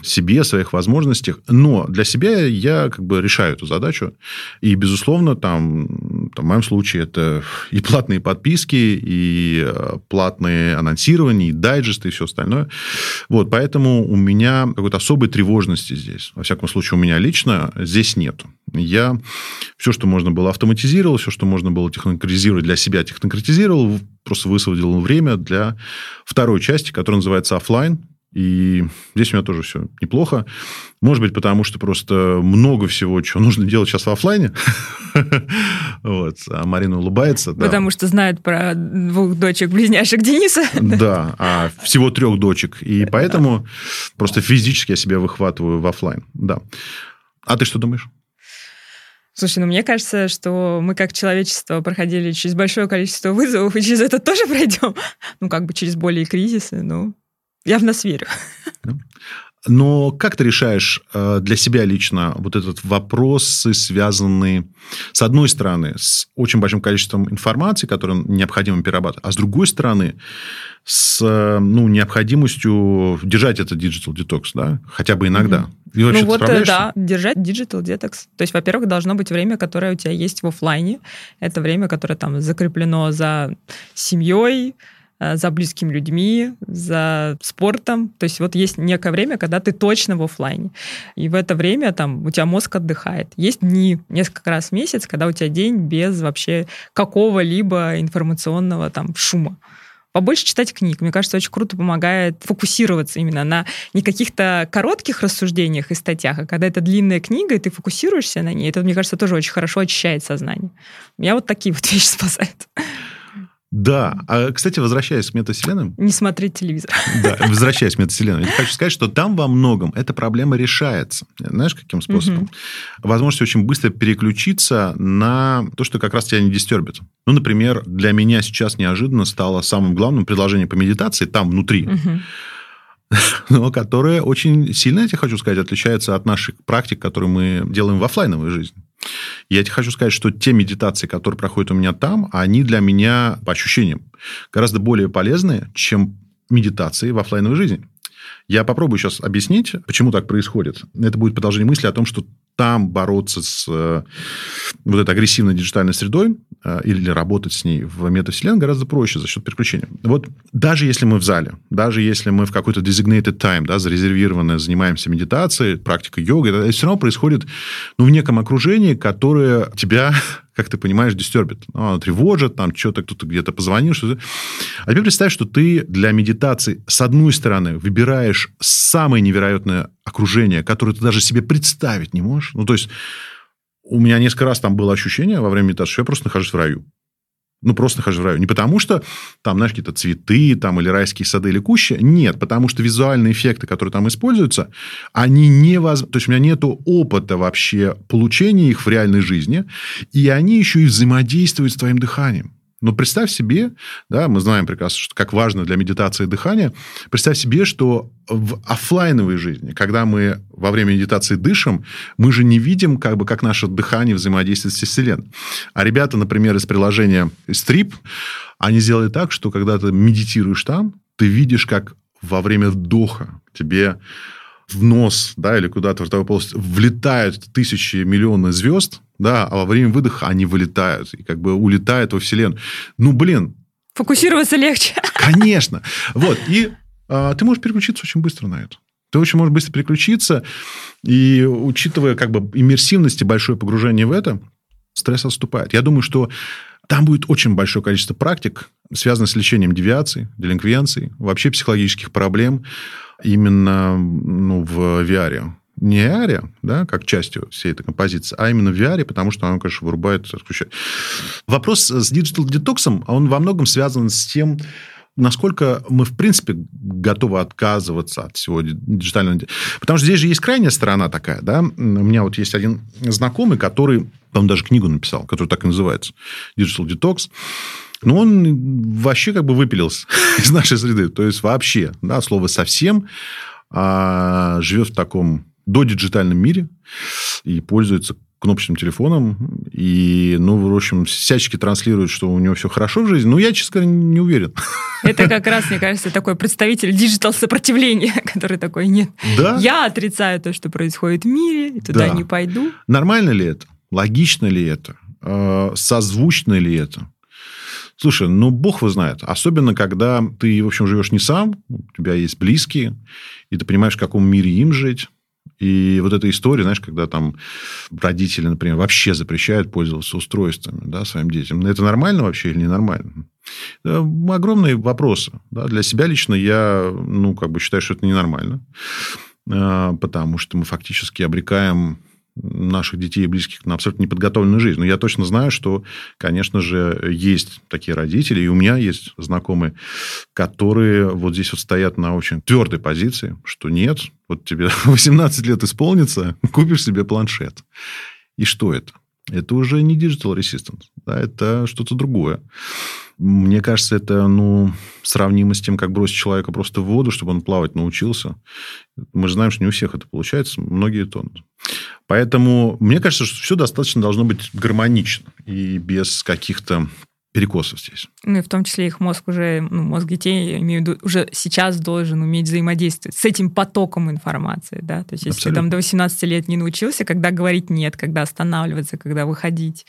в себе, своих возможностях. Но для себя я как бы решаю эту задачу. И, безусловно, там, там в моем случае это и платные подписки, и э, платные анонсирования, и дайджесты, и все остальное. Вот, поэтому у меня какой-то особой тревожности здесь. Во всяком случае, у меня лично здесь нету. Я все, что можно было, автоматизировал, все, что можно было технократизировать для себя, технократизировал, просто высвободил время для второй части, которая называется офлайн. И здесь у меня тоже все неплохо. Может быть, потому что просто много всего, чего нужно делать сейчас в офлайне. *laughs* вот. А Марина улыбается.
Потому что знает про двух дочек-близняшек Дениса.
да, а всего трех дочек. И поэтому просто физически я себя выхватываю в офлайн. Да. А ты что думаешь?
Слушай, ну мне кажется, что мы как человечество проходили через большое количество вызовов, и через это тоже *laughs* пройдем. Ну, как бы через более кризисы, ну, я в нас верю.
Но как ты решаешь э, для себя лично вот этот вопрос, связанный, с одной стороны, с очень большим количеством информации, которую необходимо перерабатывать, а с другой стороны, с ну, необходимостью держать этот digital detox, да, хотя бы иногда.
И ну вот, э, да, держать digital detox. То есть, во-первых, должно быть время, которое у тебя есть в офлайне. Это время, которое там закреплено за семьей, Э, за близкими людьми, за спортом. То есть вот есть некое время, когда ты точно в офлайне. И в это время там у тебя мозг отдыхает. Есть дни, несколько раз в месяц, когда у тебя день без вообще какого-либо информационного там шума побольше читать книг. Мне кажется, очень круто помогает фокусироваться именно на не каких-то коротких рассуждениях и статьях, а когда это длинная книга, и ты фокусируешься на ней. Это, мне кажется, тоже очень хорошо очищает сознание. Меня вот такие вот *laughs* вещи спасают.
Да. А, кстати, возвращаясь к метавселенным...
Не смотреть телевизор.
Да, возвращаясь к метавселенным. Я хочу сказать, что там во многом эта проблема решается. Знаешь, каким способом? Угу. Возможность очень быстро переключиться на то, что как раз тебя не дистербит. Ну, например, для меня сейчас неожиданно стало самым главным предложение по медитации там внутри. Угу *laughs* но которое очень сильно, я тебе хочу сказать, отличается от наших практик, которые мы делаем в офлайновой жизни. Я тебе хочу сказать, что те медитации, которые проходят у меня там, они для меня, по ощущениям, гораздо более полезные, чем медитации в офлайновой жизни. Я попробую сейчас объяснить, почему так происходит. Это будет продолжение мысли о том, что там бороться с э, вот этой агрессивной диджитальной средой э, или работать с ней в метавселенной гораздо проще за счет переключения. Вот даже если мы в зале, даже если мы в какой-то designated time, да, зарезервированное, занимаемся медитацией, практикой йога, это все равно происходит ну, в неком окружении, которое тебя как ты понимаешь, дистербит. Ну, оно тревожит, там что-то кто-то где-то позвонил. Что-то. А теперь представь, что ты для медитации, с одной стороны, выбираешь самое невероятное окружение, которое ты даже себе представить не можешь. Ну, то есть, у меня несколько раз там было ощущение во время медитации, что я просто нахожусь в раю ну, просто нахожусь в раю. Не потому, что там, знаешь, какие-то цветы там, или райские сады или кущи. Нет, потому что визуальные эффекты, которые там используются, они невозможны. То есть, у меня нет опыта вообще получения их в реальной жизни, и они еще и взаимодействуют с твоим дыханием. Но представь себе, да, мы знаем прекрасно, что как важно для медитации дыхание, представь себе, что в офлайновой жизни, когда мы во время медитации дышим, мы же не видим, как бы, как наше дыхание взаимодействует с Вселенной. А ребята, например, из приложения Strip, они сделали так, что когда ты медитируешь там, ты видишь, как во время вдоха тебе в нос, да, или куда-то в ротовую полость влетают тысячи, миллионы звезд, да, а во время выдоха они вылетают и как бы улетают во Вселенную. Ну, блин.
Фокусироваться легче. *laughs*
Конечно. Вот. И а, ты можешь переключиться очень быстро на это. Ты очень можешь быстро переключиться, и учитывая как бы иммерсивность и большое погружение в это, стресс отступает. Я думаю, что там будет очень большое количество практик, связанных с лечением девиаций, делинквенций, вообще психологических проблем именно ну, в VR. Не AR, да, как частью всей этой композиции, а именно в VR, потому что она, конечно, вырубает, отключает. Вопрос с Digital Detox, он во многом связан с тем, насколько мы, в принципе, готовы отказываться от всего диджитального. Потому что здесь же есть крайняя сторона такая, да. У меня вот есть один знакомый, который, он даже книгу написал, которая так и называется, Digital Detox. Но он вообще как бы выпилился *laughs* из нашей среды. То есть, вообще, да, слово совсем, а, живет в таком додиджитальном мире и пользуется кнопочным телефоном, и, ну, в общем, всячески транслирует, что у него все хорошо в жизни. Ну, я, честно говоря, не уверен. *laughs*
Это как раз, мне кажется, такой представитель digital сопротивления, *laughs* который такой, нет, да? я отрицаю то, что происходит в мире, туда да. не пойду.
Нормально ли это? Логично ли это? Э, созвучно ли это? Слушай, ну, бог его знает. Особенно, когда ты, в общем, живешь не сам, у тебя есть близкие, и ты понимаешь, в каком мире им жить. И вот эта история, знаешь, когда там родители, например, вообще запрещают пользоваться устройствами да, своим детям. Ну, это нормально вообще или ненормально? Это огромные вопросы. Да. Для себя лично я ну, как бы считаю, что это ненормально. А, потому что мы фактически обрекаем наших детей и близких на абсолютно неподготовленную жизнь. Но я точно знаю, что, конечно же, есть такие родители, и у меня есть знакомые, которые вот здесь вот стоят на очень твердой позиции, что нет, вот тебе *laughs* 18 лет исполнится, *laughs* купишь себе планшет. И что это? Это уже не digital resistance, да, это что-то другое. Мне кажется, это ну, сравнимо с тем, как бросить человека просто в воду, чтобы он плавать научился. Мы же знаем, что не у всех это получается, многие тонут. Поэтому мне кажется, что все достаточно должно быть гармонично и без каких-то перекосов здесь.
Ну и в том числе их мозг уже, ну, мозг детей, я имею в виду, уже сейчас должен уметь взаимодействовать с этим потоком информации, да, то есть если Абсолютно. ты там до 18 лет не научился, когда говорить нет, когда останавливаться, когда выходить,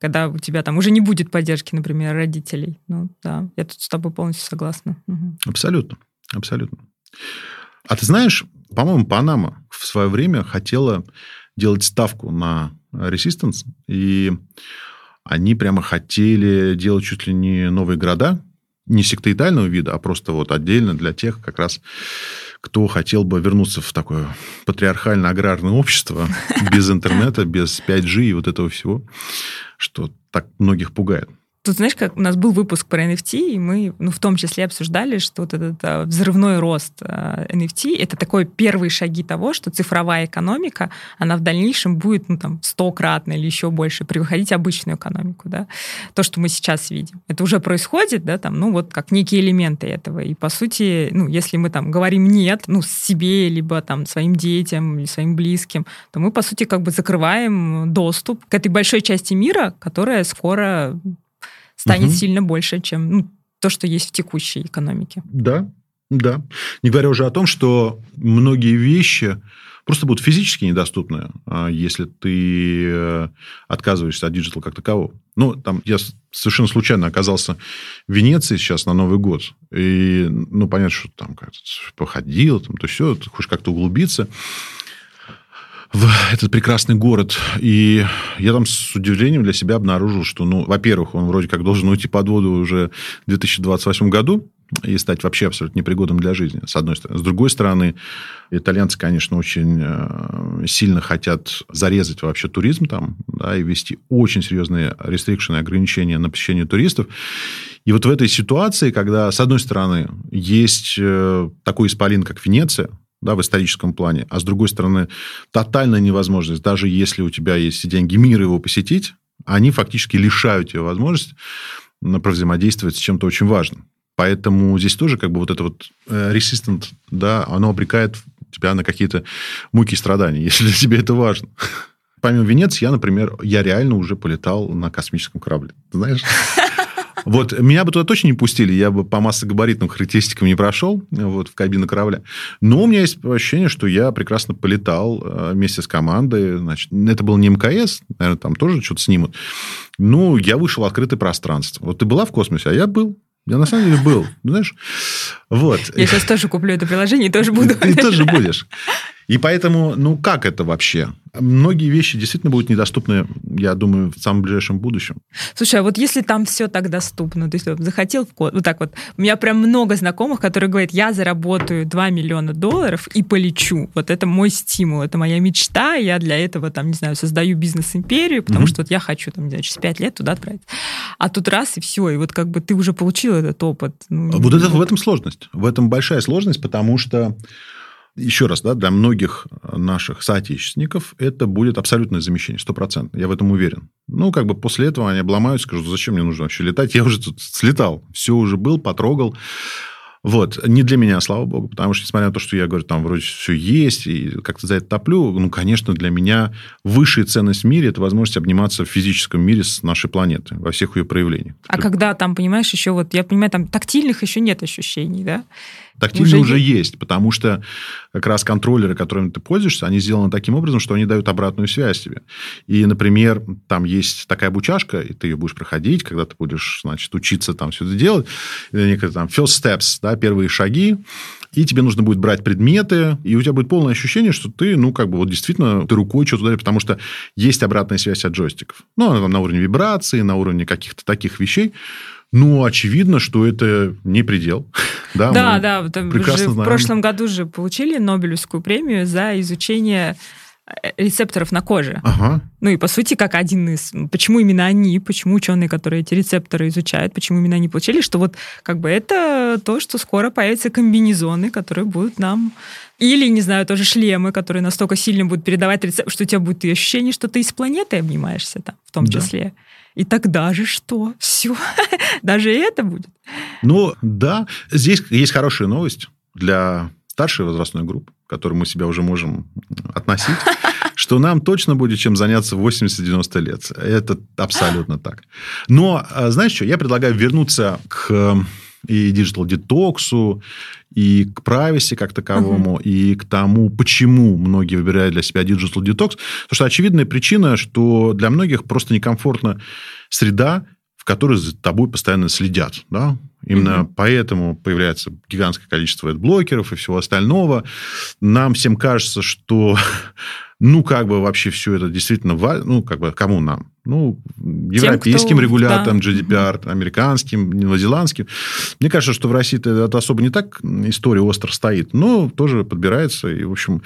когда у тебя там уже не будет поддержки, например, родителей. Ну да, я тут с тобой полностью согласна. Угу.
Абсолютно, абсолютно. А ты знаешь, по-моему, Панама в свое время хотела делать ставку на Resistance, и они прямо хотели делать чуть ли не новые города, не сектоидального вида, а просто вот отдельно для тех как раз, кто хотел бы вернуться в такое патриархально-аграрное общество *laughs* без интернета, без 5G и вот этого всего, что так многих пугает.
Тут, знаешь, как у нас был выпуск про NFT, и мы, ну, в том числе обсуждали, что вот этот а, взрывной рост а, NFT — это такой первые шаги того, что цифровая экономика, она в дальнейшем будет, ну, там, стократно или еще больше превосходить обычную экономику, да. То, что мы сейчас видим. Это уже происходит, да, там, ну, вот как некие элементы этого. И, по сути, ну, если мы там говорим «нет», ну, себе, либо там своим детям или своим близким, то мы, по сути, как бы закрываем доступ к этой большой части мира, которая скоро станет угу. сильно больше, чем ну, то, что есть в текущей экономике.
Да, да. Не говоря уже о том, что многие вещи просто будут физически недоступны, а если ты э, отказываешься от digital как такового. Ну, там я совершенно случайно оказался в Венеции сейчас на Новый год. И, ну, понятно, что там как-то походил, там, то все, ты хочешь как-то углубиться в этот прекрасный город. И я там с удивлением для себя обнаружил, что, ну, во-первых, он вроде как должен уйти под воду уже в 2028 году и стать вообще абсолютно непригодным для жизни, с одной стороны. С другой стороны, итальянцы, конечно, очень э, сильно хотят зарезать вообще туризм там, да, и ввести очень серьезные рестрикшены, ограничения на посещение туристов. И вот в этой ситуации, когда, с одной стороны, есть э, такой исполин, как Венеция, да, в историческом плане, а с другой стороны, тотальная невозможность, даже если у тебя есть деньги мира его посетить, они фактически лишают тебя возможности провзаимодействовать с чем-то очень важным. Поэтому здесь тоже как бы вот это вот э, resistant, да, оно обрекает тебя на какие-то муки и страдания, *laughs* если для тебя это важно. Помимо Венеции, я, например, я реально уже полетал на космическом корабле. Знаешь? *laughs* Вот меня бы туда точно не пустили, я бы по массогабаритным характеристикам не прошел вот, в кабину корабля. Но у меня есть ощущение, что я прекрасно полетал э, вместе с командой. Значит, это был не МКС, наверное, там тоже что-то снимут. Ну, я вышел в открытое пространство. Вот ты была в космосе, а я был. Я на самом деле был, знаешь. Вот.
Я сейчас тоже куплю это приложение и тоже буду.
Ты тоже будешь. И поэтому, ну, как это вообще? Многие вещи действительно будут недоступны, я думаю, в самом ближайшем будущем.
Слушай, а вот если там все так доступно, то есть захотел в код, вот так вот, у меня прям много знакомых, которые говорят, я заработаю 2 миллиона долларов и полечу. Вот это мой стимул, это моя мечта, я для этого, там, не знаю, создаю бизнес-империю, потому mm-hmm. что вот я хочу, там, не знаю, через 5 лет туда отправить. А тут раз и все, и вот как бы ты уже получил этот опыт.
Ну, вот это, в этом сложность, в этом большая сложность, потому что еще раз, да, для многих наших соотечественников это будет абсолютное замещение, стопроцентно. Я в этом уверен. Ну, как бы после этого они обломаются, скажут, зачем мне нужно вообще летать? Я уже тут слетал, все уже был, потрогал. Вот. Не для меня, слава богу, потому что, несмотря на то, что я говорю, там вроде все есть, и как-то за это топлю, ну, конечно, для меня высшая ценность в мире – это возможность обниматься в физическом мире с нашей планетой во всех ее проявлениях.
А когда там, понимаешь, еще вот, я понимаю, там тактильных еще нет ощущений, да?
Тактильные уже, уже есть, потому что как раз контроллеры, которыми ты пользуешься, они сделаны таким образом, что они дают обратную связь тебе. И, например, там есть такая обучашка, и ты ее будешь проходить, когда ты будешь, значит, учиться там все это делать. Некое там first steps, да, первые шаги. И тебе нужно будет брать предметы, и у тебя будет полное ощущение, что ты, ну, как бы вот действительно, ты рукой что-то ударишь, потому что есть обратная связь от джойстиков. Ну, она там на уровне вибрации, на уровне каких-то таких вещей. Ну, очевидно, что это не предел. *laughs*
да, да, да. Там прекрасно в прошлом году же получили Нобелевскую премию за изучение э, рецепторов на коже. Ага. Ну и по сути, как один из... Почему именно они, почему ученые, которые эти рецепторы изучают, почему именно они получили, что вот как бы это то, что скоро появятся комбинезоны, которые будут нам... Или, не знаю, тоже шлемы, которые настолько сильно будут передавать рецепт, что у тебя будет и ощущение, что ты с планетой обнимаешься там, в том да. числе. И тогда же что? Все. *laughs* Даже это будет.
Ну, да. Здесь есть хорошая новость для старшей возрастной группы, к которой мы себя уже можем относить, *laughs* что нам точно будет чем заняться в 80-90 лет. Это абсолютно так. Но, а, знаешь что, я предлагаю вернуться к и digital детоксу, и к privacy как таковому, uh-huh. и к тому, почему многие выбирают для себя digital detox. Потому что очевидная причина, что для многих просто некомфортна среда, в которой за тобой постоянно следят. Да? Именно mm-hmm. поэтому появляется гигантское количество блокеров и всего остального. Нам всем кажется, что *laughs* ну, как бы вообще все это действительно, ну, как бы кому нам? Ну, европейским Тем, кто... регуляторам, да. GDPR, американским, новозеландским. Мне кажется, что в России это особо не так история остро стоит, но тоже подбирается. И, в общем,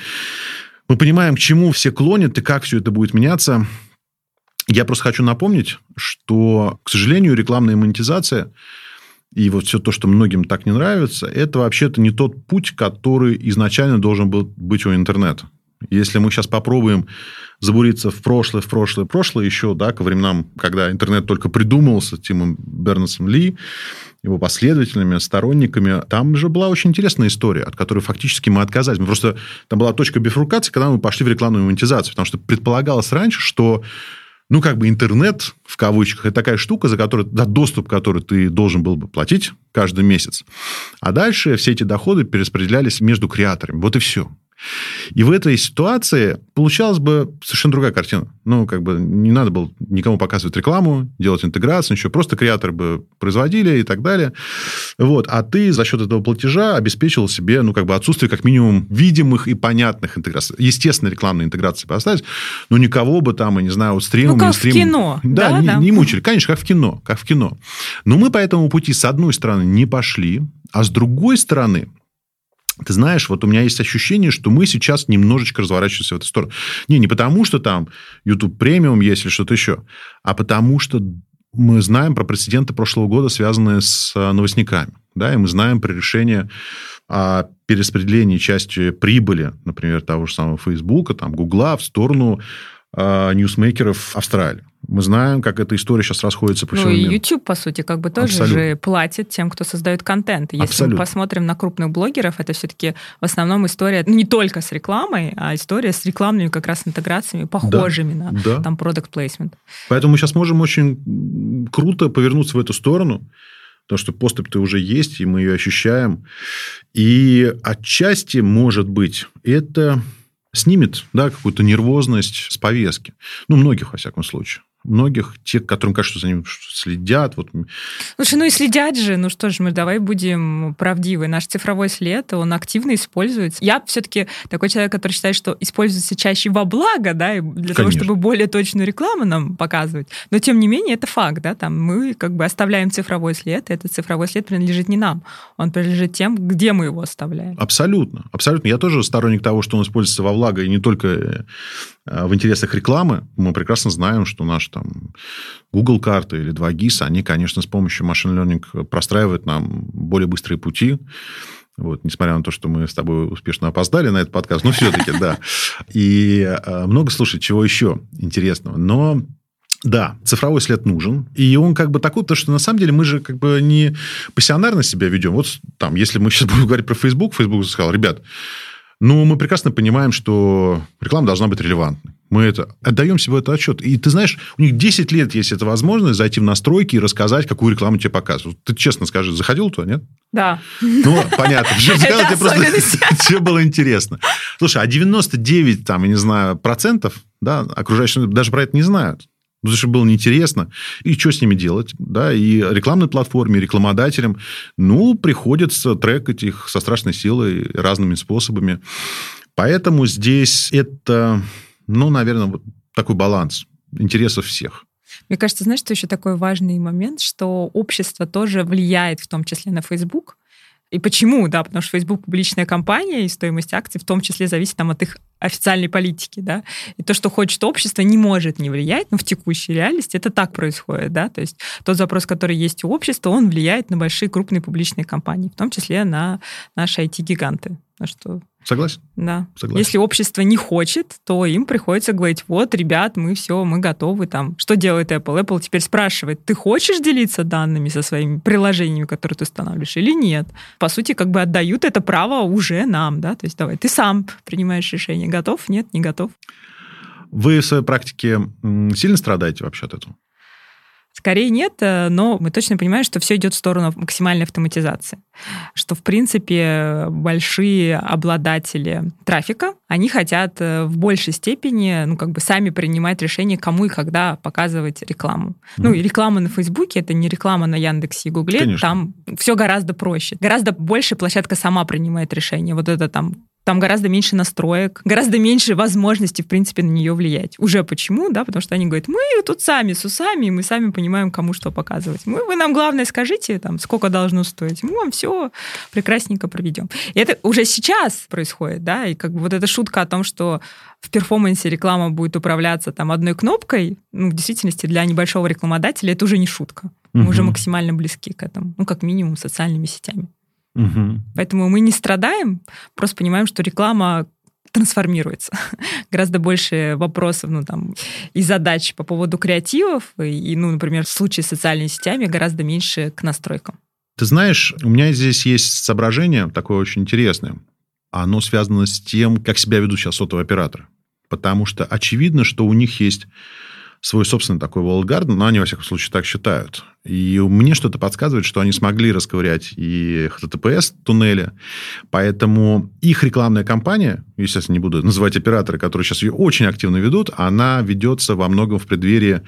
мы понимаем, к чему все клонят и как все это будет меняться. Я просто хочу напомнить, что, к сожалению, рекламная монетизация и вот все то, что многим так не нравится, это вообще-то не тот путь, который изначально должен был быть у интернета. Если мы сейчас попробуем забуриться в прошлое, в прошлое, в прошлое еще, да, ко временам, когда интернет только придумывался Тимом Бернесом Ли, его последователями, сторонниками, там же была очень интересная история, от которой фактически мы отказались. Мы просто там была точка бифуркации, когда мы пошли в рекламную монетизацию, потому что предполагалось раньше, что ну, как бы интернет, в кавычках, это такая штука, за которую, за доступ который ты должен был бы платить каждый месяц. А дальше все эти доходы перераспределялись между креаторами. Вот и все. И в этой ситуации получалась бы совершенно другая картина. Ну, как бы не надо было никому показывать рекламу, делать интеграцию, ничего. Просто креаторы бы производили и так далее. Вот. А ты за счет этого платежа обеспечивал себе, ну, как бы отсутствие как минимум видимых и понятных интеграций. Естественно, рекламные интеграции поставить, но никого бы там, я не знаю, вот стримом...
Ну, как стримом... в кино.
Да, да, не, да, не мучили. Конечно, как в кино. Как в кино. Но мы по этому пути, с одной стороны, не пошли, а с другой стороны, ты знаешь, вот у меня есть ощущение, что мы сейчас немножечко разворачиваемся в эту сторону. Не, не потому, что там YouTube премиум есть или что-то еще, а потому что мы знаем про прецеденты прошлого года, связанные с э, новостниками. Да, и мы знаем про решение о перераспределении части прибыли, например, того же самого Фейсбука, там, Гугла в сторону ньюсмейкеров Австралии. Мы знаем, как эта история сейчас расходится по всему
ну,
миру.
и YouTube, по сути, как бы тоже Абсолютно. же платит тем, кто создает контент. Если Абсолютно. мы посмотрим на крупных блогеров, это все-таки в основном история ну, не только с рекламой, а история с рекламными как раз интеграциями, похожими да. на да. там product placement.
Поэтому мы сейчас можем очень круто повернуться в эту сторону, потому что поступь-то уже есть, и мы ее ощущаем. И отчасти, может быть, это снимет да, какую-то нервозность с повестки. Ну, многих, во всяком случае многих, тех, которым кажется, что за ним следят. Вот.
Слушай, ну и следят же, ну что ж, мы давай будем правдивы. Наш цифровой след, он активно используется. Я все-таки такой человек, который считает, что используется чаще во благо, да, для Конечно. того, чтобы более точную рекламу нам показывать. Но, тем не менее, это факт, да, там мы как бы оставляем цифровой след, и этот цифровой след принадлежит не нам, он принадлежит тем, где мы его оставляем.
Абсолютно, абсолютно. Я тоже сторонник того, что он используется во благо, и не только э, в интересах рекламы. Мы прекрасно знаем, что наш там Google карты или 2GIS, они, конечно, с помощью машин learning простраивают нам более быстрые пути. Вот, несмотря на то, что мы с тобой успешно опоздали на этот подкаст, но все-таки, да. И э, много слушать, чего еще интересного. Но да, цифровой след нужен. И он как бы такой, потому что на самом деле мы же как бы не пассионарно себя ведем. Вот там, если мы сейчас будем говорить про Facebook, Facebook сказал, ребят, ну, мы прекрасно понимаем, что реклама должна быть релевантной. Мы это отдаем себе этот отчет. И ты знаешь, у них 10 лет есть эта возможность зайти в настройки и рассказать, какую рекламу тебе показывают. Ты честно скажи, заходил туда, нет?
Да.
Ну, понятно. *laughs* Просто *laughs* все было интересно. Слушай, а 99, там, я не знаю, процентов, да, окружающие даже про это не знают. Потому что было неинтересно. И что с ними делать? Да, и рекламной платформе, и рекламодателям, ну, приходится трекать их со страшной силой разными способами. Поэтому здесь это ну, наверное, вот такой баланс интересов всех.
Мне кажется, знаешь, что еще такой важный момент, что общество тоже влияет в том числе на Facebook. И почему? Да, потому что Facebook публичная компания, и стоимость акций в том числе зависит там, от их официальной политики, да. И то, что хочет общество, не может не влиять, но в текущей реальности это так происходит, да. То есть тот запрос, который есть у общества, он влияет на большие крупные публичные компании, в том числе на наши IT-гиганты. На что
Согласен?
Да. Согласен. Если общество не хочет, то им приходится говорить, вот, ребят, мы все, мы готовы там. Что делает Apple? Apple теперь спрашивает, ты хочешь делиться данными со своими приложениями, которые ты устанавливаешь, или нет? По сути, как бы отдают это право уже нам, да, то есть давай, ты сам принимаешь решение, готов, нет, не готов.
Вы в своей практике сильно страдаете вообще от этого?
Скорее нет, э, но мы точно понимаем, что все идет в сторону максимальной автоматизации. Что, в принципе, большие обладатели трафика, они хотят э, в большей степени, ну, как бы сами принимать решение, кому и когда показывать рекламу. Mm. Ну, и реклама на Фейсбуке — это не реклама на Яндексе и Гугле, Конечно. там все гораздо проще. Гораздо больше площадка сама принимает решение. Вот это там там гораздо меньше настроек, гораздо меньше возможностей, в принципе, на нее влиять. Уже почему, да, потому что они говорят, мы тут сами с усами, и мы сами понимаем, кому что показывать. Мы, вы нам главное скажите, там, сколько должно стоить, мы вам все прекрасненько проведем. И это уже сейчас происходит, да, и как бы вот эта шутка о том, что в перформансе реклама будет управляться там одной кнопкой, ну, в действительности для небольшого рекламодателя это уже не шутка. Мы угу. уже максимально близки к этому, ну, как минимум, социальными сетями. Угу. Поэтому мы не страдаем, просто понимаем, что реклама трансформируется. *laughs* Гораздо больше вопросов, ну, там, и задач по поводу креативов, и, ну, например, в случае с социальными сетями гораздо меньше к настройкам.
Ты знаешь, у меня здесь есть соображение такое очень интересное. Оно связано с тем, как себя ведут сейчас сотовые операторы. Потому что очевидно, что у них есть свой собственный такой Walled но они, во всяком случае, так считают. И мне что-то подсказывает, что они смогли расковырять и HTTPS туннели, поэтому их рекламная кампания, естественно, не буду называть операторы, которые сейчас ее очень активно ведут, она ведется во многом в преддверии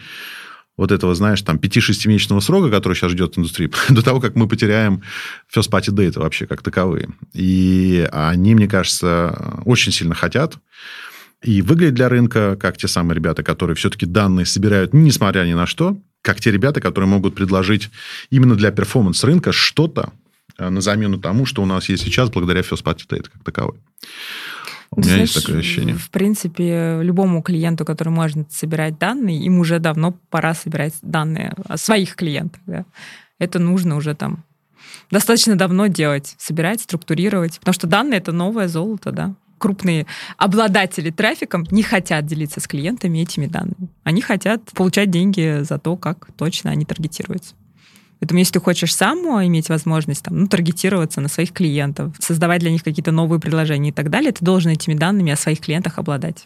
вот этого, знаешь, там, 5-6-месячного срока, который сейчас ждет индустрии, *laughs* до того, как мы потеряем first party data вообще как таковые. И они, мне кажется, очень сильно хотят и выглядит для рынка, как те самые ребята, которые все-таки данные собирают, несмотря ни на что, как те ребята, которые могут предложить именно для перформанс рынка что-то э, на замену тому, что у нас есть сейчас, благодаря First Data как таковой.
У меня Знаешь, есть такое ощущение. В принципе, любому клиенту, который может собирать данные, им уже давно пора собирать данные о своих клиентах. Да? Это нужно уже там достаточно давно делать, собирать, структурировать, потому что данные это новое золото, да крупные обладатели трафиком не хотят делиться с клиентами этими данными. Они хотят получать деньги за то, как точно они таргетируются. Поэтому если ты хочешь сам иметь возможность там, ну, таргетироваться на своих клиентов, создавать для них какие-то новые предложения и так далее, ты должен этими данными о своих клиентах обладать.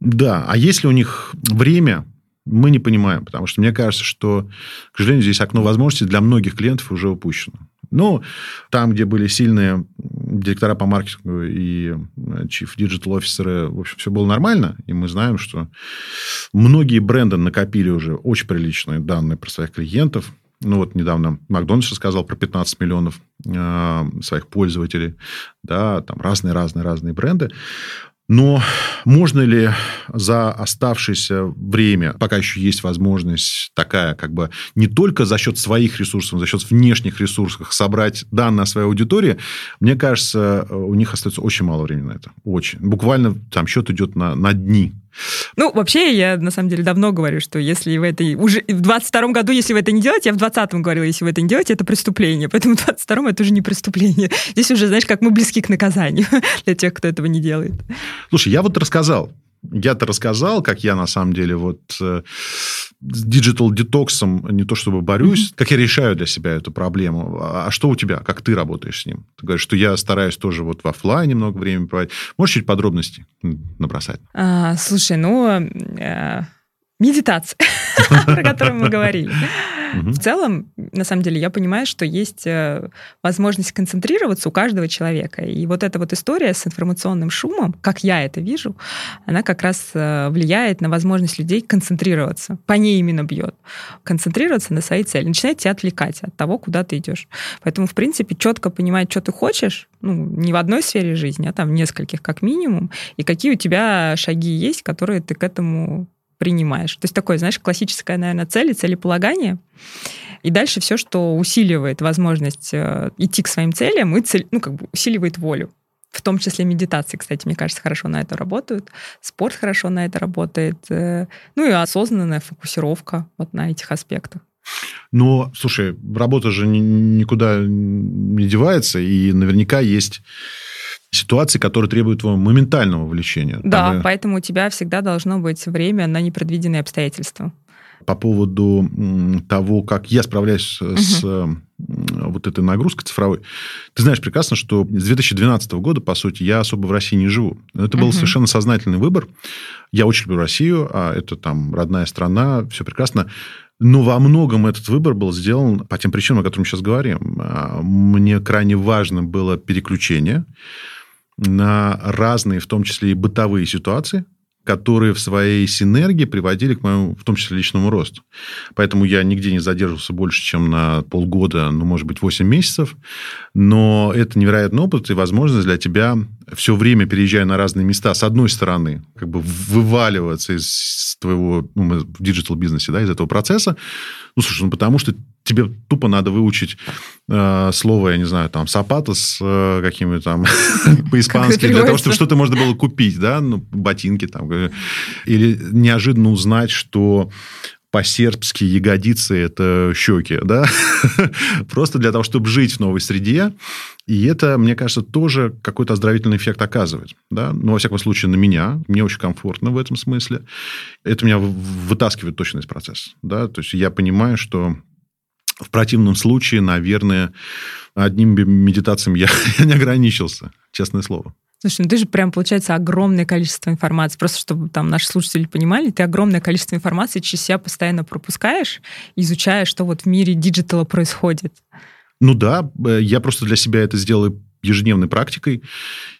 Да, а если у них время, мы не понимаем, потому что мне кажется, что, к сожалению, здесь окно возможностей для многих клиентов уже упущено. Ну, там, где были сильные директора по маркетингу и chief digital офисеры, в общем, все было нормально. И мы знаем, что многие бренды накопили уже очень приличные данные про своих клиентов. Ну, вот недавно Макдональдс сказал про 15 миллионов э, своих пользователей. Да, там разные-разные-разные бренды. Но можно ли за оставшееся время, пока еще есть возможность такая, как бы не только за счет своих ресурсов, за счет внешних ресурсов собрать данные о своей аудитории, мне кажется, у них остается очень мало времени на это. Очень. Буквально там счет идет на, на дни.
Ну, вообще, я на самом деле давно говорю, что если в этой... Уже в 22 году, если вы это не делаете, я в 20-м говорила, если вы это не делаете, это преступление. Поэтому в 22-м это уже не преступление. Здесь уже, знаешь, как мы близки к наказанию *laughs* для тех, кто этого не делает.
Слушай, я вот рассказал я-то рассказал, как я на самом деле вот э, с digital детоксом не то чтобы борюсь, mm-hmm. как я решаю для себя эту проблему. А, а что у тебя? Как ты работаешь с ним? Ты говоришь, что я стараюсь тоже вот в офлайне много времени проводить. Можешь чуть подробностей набросать?
А, слушай, ну... Э медитация, *laughs* про которую мы говорили. В целом, на самом деле, я понимаю, что есть э, возможность концентрироваться у каждого человека. И вот эта вот история с информационным шумом, как я это вижу, она как раз э, влияет на возможность людей концентрироваться. По ней именно бьет. Концентрироваться на своей цели. Начинает тебя отвлекать от того, куда ты идешь. Поэтому, в принципе, четко понимать, что ты хочешь, ну, не в одной сфере жизни, а там в нескольких как минимум, и какие у тебя шаги есть, которые ты к этому принимаешь. То есть такое, знаешь, классическая, наверное, цель и целеполагание. И дальше все, что усиливает возможность э, идти к своим целям и цель, ну, как бы усиливает волю. В том числе медитации, кстати, мне кажется, хорошо на это работают. Спорт хорошо на это работает. Э, ну и осознанная фокусировка вот на этих аспектах.
Но, слушай, работа же никуда не девается, и наверняка есть ситуации, которые требуют твоего моментального вовлечения.
Да, Там, поэтому у тебя всегда должно быть время на непредвиденные обстоятельства.
По поводу того, как я справляюсь угу. с вот этой нагрузкой цифровой. Ты знаешь прекрасно, что с 2012 года, по сути, я особо в России не живу. Это был угу. совершенно сознательный выбор. Я очень люблю Россию, а это там родная страна, все прекрасно. Но во многом этот выбор был сделан по тем причинам, о которых мы сейчас говорим. А, мне крайне важно было переключение на разные, в том числе и бытовые ситуации, которые в своей синергии приводили к моему, в том числе, личному росту. Поэтому я нигде не задерживался больше, чем на полгода, ну, может быть, 8 месяцев. Но это невероятный опыт и возможность для тебя все время, переезжая на разные места, с одной стороны, как бы вываливаться из твоего, ну, в digital -бизнесе, да, из этого процесса. Ну, слушай, ну, потому что тебе тупо надо выучить э, слово, я не знаю, там, zapatos э, какими-то там *laughs* по-испански, для того, чтобы что-то можно было купить, да, ну, ботинки там. Э, или неожиданно узнать, что по-сербски ягодицы – это щеки, да? *laughs* Просто для того, чтобы жить в новой среде. И это, мне кажется, тоже какой-то оздоровительный эффект оказывает. Да? Ну, во всяком случае, на меня. Мне очень комфортно в этом смысле. Это меня вытаскивает точно из процесса. Да? То есть, я понимаю, что в противном случае, наверное, одним медитациям я, *laughs* я не ограничился, честное слово.
Слушай, ну ты же прям, получается, огромное количество информации. Просто чтобы там наши слушатели понимали, ты огромное количество информации через себя постоянно пропускаешь, изучаешь, что вот в мире digital а происходит.
Ну да, э, я просто для себя это сделал ежедневной практикой,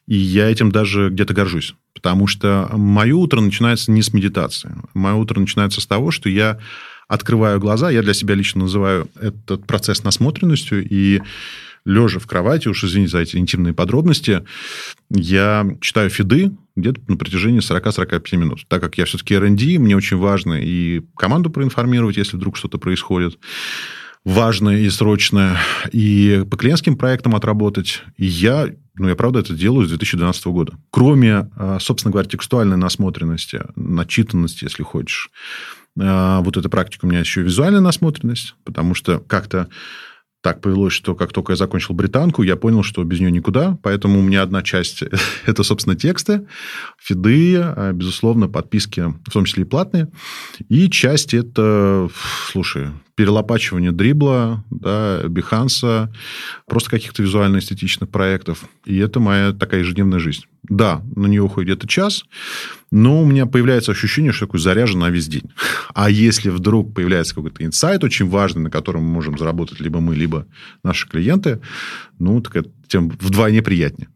и я этим даже где-то горжусь. Потому что мое утро начинается не с медитации. Мое утро начинается с того, что я открываю глаза, я для себя лично называю этот процесс насмотренностью, и лежа в кровати, уж извините за эти интимные подробности, я читаю фиды где-то на протяжении 40-45 минут. Так как я все-таки R&D, мне очень важно и команду проинформировать, если вдруг что-то происходит важное и срочное, и по клиентским проектам отработать. И я, ну, я правда это делаю с 2012 года. Кроме, а, собственно говоря, текстуальной насмотренности, начитанности, если хочешь, вот эта практика у меня еще визуальная насмотренность, потому что как-то так повелось, что как только я закончил британку, я понял, что без нее никуда. Поэтому у меня одна часть *laughs* – это, собственно, тексты, фиды, а, безусловно, подписки, в том числе и платные. И часть – это, слушай, перелопачивание дрибла, да, биханса, просто каких-то визуально-эстетичных проектов. И это моя такая ежедневная жизнь. Да, на нее уходит где-то час, но у меня появляется ощущение, что такой заряжен на весь день. *laughs* А если вдруг появляется какой-то инсайт очень важный, на котором мы можем заработать либо мы, либо наши клиенты, ну, так это тем вдвойне приятнее.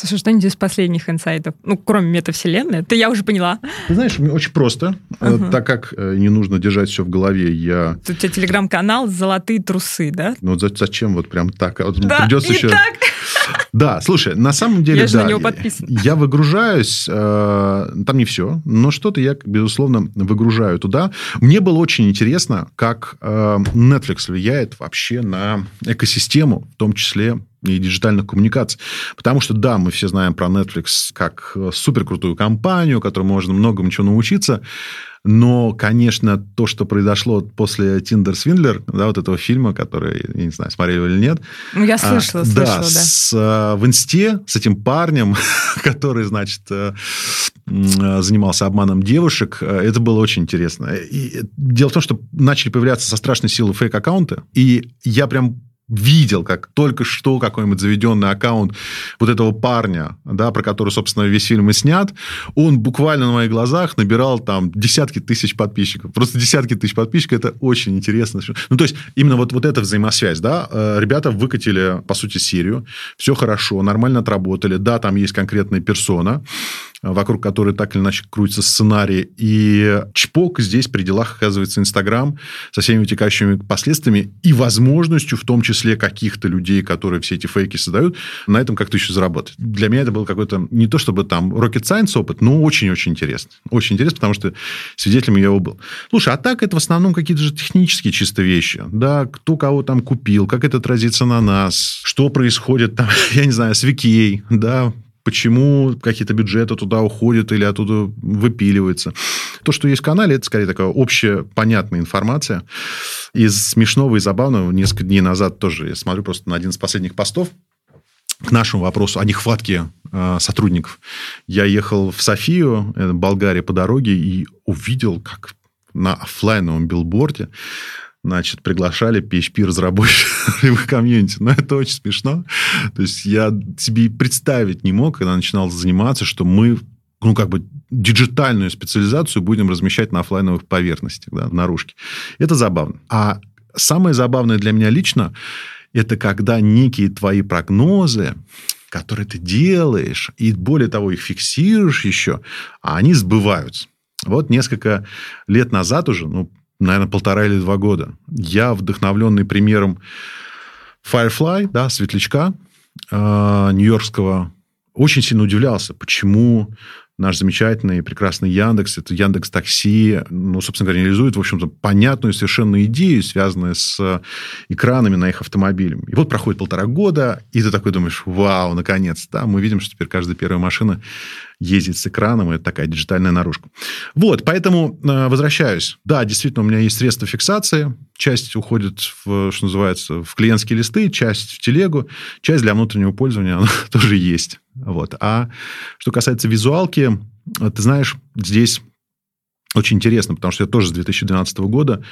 Слушай, что-нибудь из последних инсайтов, ну, кроме метавселенной, это я уже поняла.
Ты знаешь, очень просто. Uh-huh. Так как э, не нужно держать все в голове, я...
Тут у тебя телеграм-канал «Золотые трусы», да?
Ну, зачем вот прям так? Вот
да, придется еще... так.
Да, слушай, на самом деле,
я
да,
на него подписан. *laughs*
я выгружаюсь, э, там не все, но что-то я, безусловно, выгружаю туда. Мне было очень интересно, как э, Netflix влияет вообще на экосистему, в том числе и диджитальных коммуникаций. Потому что, да, мы все знаем про Netflix как э, суперкрутую компанию, которой можно многому чего научиться, но, конечно, то, что произошло после Тиндер Свиндлер, да, вот этого фильма, который, я не знаю, смотрели или нет.
Ну, я слышала, а, слышала, да. да.
С, а, в Инсте с этим парнем, *laughs* который, значит, э, занимался обманом девушек, э, это было очень интересно. И дело в том, что начали появляться со страшной силой фейк-аккаунты, и я прям видел, как только что какой-нибудь заведенный аккаунт вот этого парня, да, про который, собственно, весь фильм и снят, он буквально на моих глазах набирал там десятки тысяч подписчиков. Просто десятки тысяч подписчиков. Это очень интересно. Ну, то есть, именно вот, вот эта взаимосвязь, да. Э, ребята выкатили, по сути, серию. Все хорошо, нормально отработали. Да, там есть конкретная персона вокруг которой так или иначе крутится сценарий. И чпок здесь при делах оказывается Инстаграм со всеми вытекающими последствиями и возможностью, в том числе каких-то людей, которые все эти фейки создают, на этом как-то еще заработать. Для меня это был какой-то не то чтобы там rocket science опыт, но очень-очень интересно. Очень интересно, потому что свидетелем я его был. Слушай, а так это в основном какие-то же технические чисто вещи. Да, кто кого там купил, как это отразится на нас, что происходит там, *laughs* я не знаю, с Викей, да, почему какие-то бюджеты туда уходят или оттуда выпиливаются. То, что есть в канале, это скорее такая общая, понятная информация. Из смешного и забавного, несколько дней назад тоже я смотрю просто на один из последних постов, к нашему вопросу о нехватке э, сотрудников. Я ехал в Софию, э, Болгария, по дороге и увидел, как на офлайновом билборде значит, приглашали PHP-разработчиков *laughs* в комьюнити. Но это очень смешно. То есть, я себе представить не мог, когда начинал заниматься, что мы ну, как бы диджитальную специализацию будем размещать на офлайновых поверхностях, да, наружке. Это забавно. А самое забавное для меня лично, это когда некие твои прогнозы которые ты делаешь, и более того, их фиксируешь еще, а они сбываются. Вот несколько лет назад уже, ну, наверное, полтора или два года, я, вдохновленный примером Firefly, да, светлячка э, нью-йоркского, очень сильно удивлялся, почему наш замечательный и прекрасный Яндекс, это Яндекс Такси, ну, собственно говоря, реализует, в общем-то, понятную совершенно идею, связанную с экранами на их автомобилях. И вот проходит полтора года, и ты такой думаешь, вау, наконец, да, мы видим, что теперь каждая первая машина ездить с экраном, это такая диджитальная наружка. Вот, поэтому э, возвращаюсь. Да, действительно, у меня есть средства фиксации. Часть уходит, в, что называется, в клиентские листы, часть в телегу, часть для внутреннего пользования она *laughs* тоже есть. Вот. А что касается визуалки, ты знаешь, здесь очень интересно, потому что я тоже с 2012 года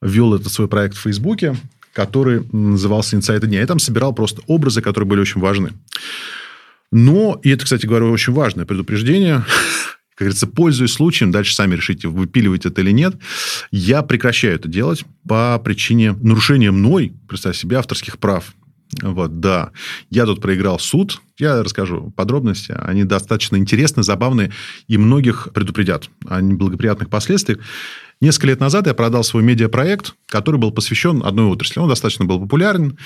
ввел этот свой проект в Фейсбуке, который назывался «Инсайты дня». Я там собирал просто образы, которые были очень важны. Но, и это, кстати говоря, очень важное предупреждение, *laughs* как говорится, пользуясь случаем, дальше сами решите, выпиливать это или нет, я прекращаю это делать по причине нарушения мной, представь себе, авторских прав. Вот, да. Я тут проиграл суд. Я расскажу подробности. Они достаточно интересны, забавные и многих предупредят о неблагоприятных последствиях. Несколько лет назад я продал свой медиапроект, который был посвящен одной отрасли. Он достаточно был популярен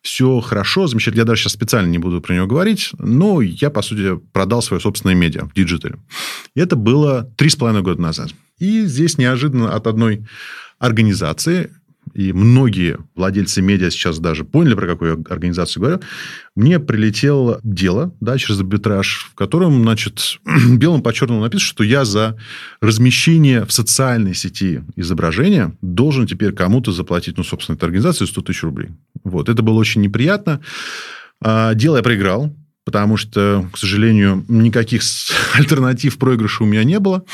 все хорошо, замечательно. Я даже сейчас специально не буду про него говорить, но я, по сути, продал свое собственное медиа в digital е. Это было три с половиной года назад. И здесь неожиданно от одной организации и многие владельцы медиа сейчас даже поняли, про какую организацию говорю, мне прилетело дело да, через арбитраж, в котором, значит, *clears throat* белым по черному написано, что я за размещение в социальной сети изображения должен теперь кому-то заплатить, ну, собственно, этой организации 100 тысяч рублей. Вот. Это было очень неприятно. А, дело я проиграл потому что, к сожалению, никаких *laughs* альтернатив проигрыша у меня не было.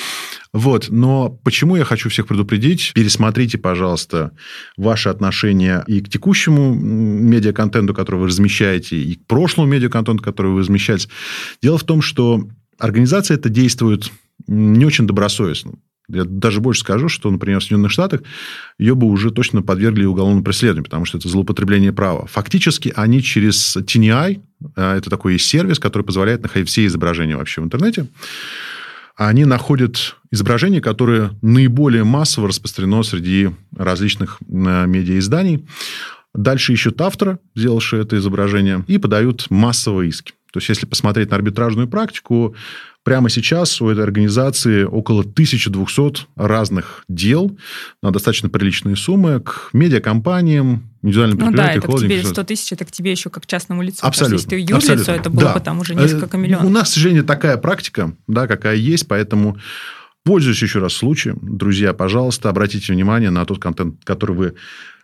Вот. Но почему я хочу всех предупредить? Пересмотрите, пожалуйста, ваши отношения и к текущему медиаконтенту, который вы размещаете, и к прошлому медиаконтенту, который вы размещаете. Дело в том, что организация это действует не очень добросовестно. Я даже больше скажу, что, например, в Соединенных Штатах ее бы уже точно подвергли уголовному преследованию, потому что это злоупотребление права. Фактически они через TNI, а, это такой сервис, который позволяет находить все изображения вообще в интернете, они находят изображение, которое наиболее массово распространено среди различных а, медиаизданий. Дальше ищут автора, сделавшего это изображение, и подают массовые иски. То есть, если посмотреть на арбитражную практику, Прямо сейчас у этой организации около 1200 разных дел на достаточно приличные суммы к медиакомпаниям, индивидуальным
ну
предприятиям,
да, это к тебе 100 тысяч, это к тебе еще как частному лицу.
Абсолютно.
Если ты юрлицо,
абсолютно.
это было
да.
бы там уже несколько миллионов.
У нас, к сожалению, такая практика, да, какая есть, поэтому Пользуясь еще раз случаем, друзья, пожалуйста, обратите внимание на тот контент, который вы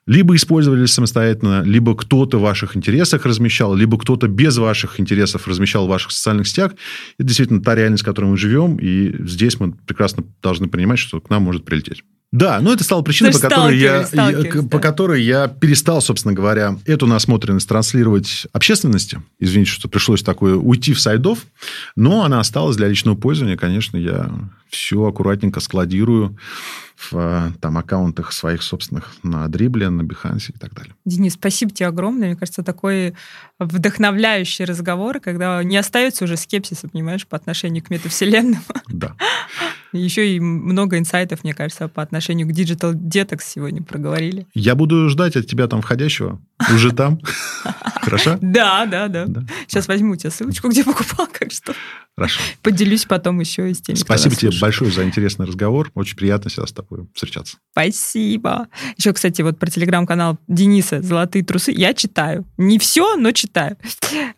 либо использовали самостоятельно, либо кто-то в ваших интересах размещал, либо кто-то без ваших интересов размещал в ваших социальных сетях. Это действительно та реальность, в которой мы живем, и здесь мы прекрасно должны понимать, что к нам может прилететь. Да, но это стало причиной, по которой, я, я, по которой я перестал, собственно говоря, эту насмотренность транслировать общественности. Извините, что пришлось такое уйти в сайдов, но она осталась для личного пользования. Конечно, я все аккуратненько складирую в э, там, аккаунтах своих собственных на Дрибле, на Бихансе и так далее.
Денис, спасибо тебе огромное. Мне кажется, такой вдохновляющий разговор, когда не остается уже скепсиса, понимаешь, по отношению к метавселенным.
Да. *laughs*
Еще и много инсайтов, мне кажется, по отношению к Digital Detox сегодня проговорили.
Я буду ждать от тебя там входящего. Уже там. *laughs* Хорошо?
Да, да, да. Сейчас возьму у тебя ссылочку, где покупал, как что.
Хорошо.
Поделюсь потом еще и с теми,
Спасибо тебе большое за интересный разговор. Очень приятно всегда с тобой встречаться.
Спасибо. Еще, кстати, вот про телеграм-канал Дениса «Золотые трусы» я читаю. Не все, но читаю.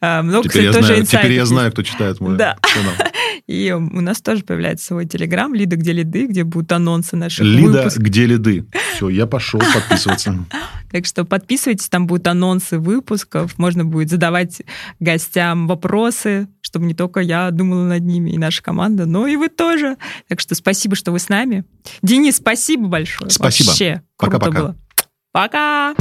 А, много, теперь, кстати, я тоже знаю, теперь я знаю, кто читает мой да. канал. *laughs*
И у нас тоже появляется свой телеграм «Лида, где лиды», где будут анонсы наших
Лида,
выпусков.
где лиды. Все, я пошел подписываться. *laughs*
Так что подписывайтесь, там будут анонсы выпусков, можно будет задавать гостям вопросы, чтобы не только я думала над ними и наша команда, но и вы тоже. Так что спасибо, что вы с нами. Денис, спасибо большое.
Спасибо.
Вообще
Пока-пока.
было. Пока!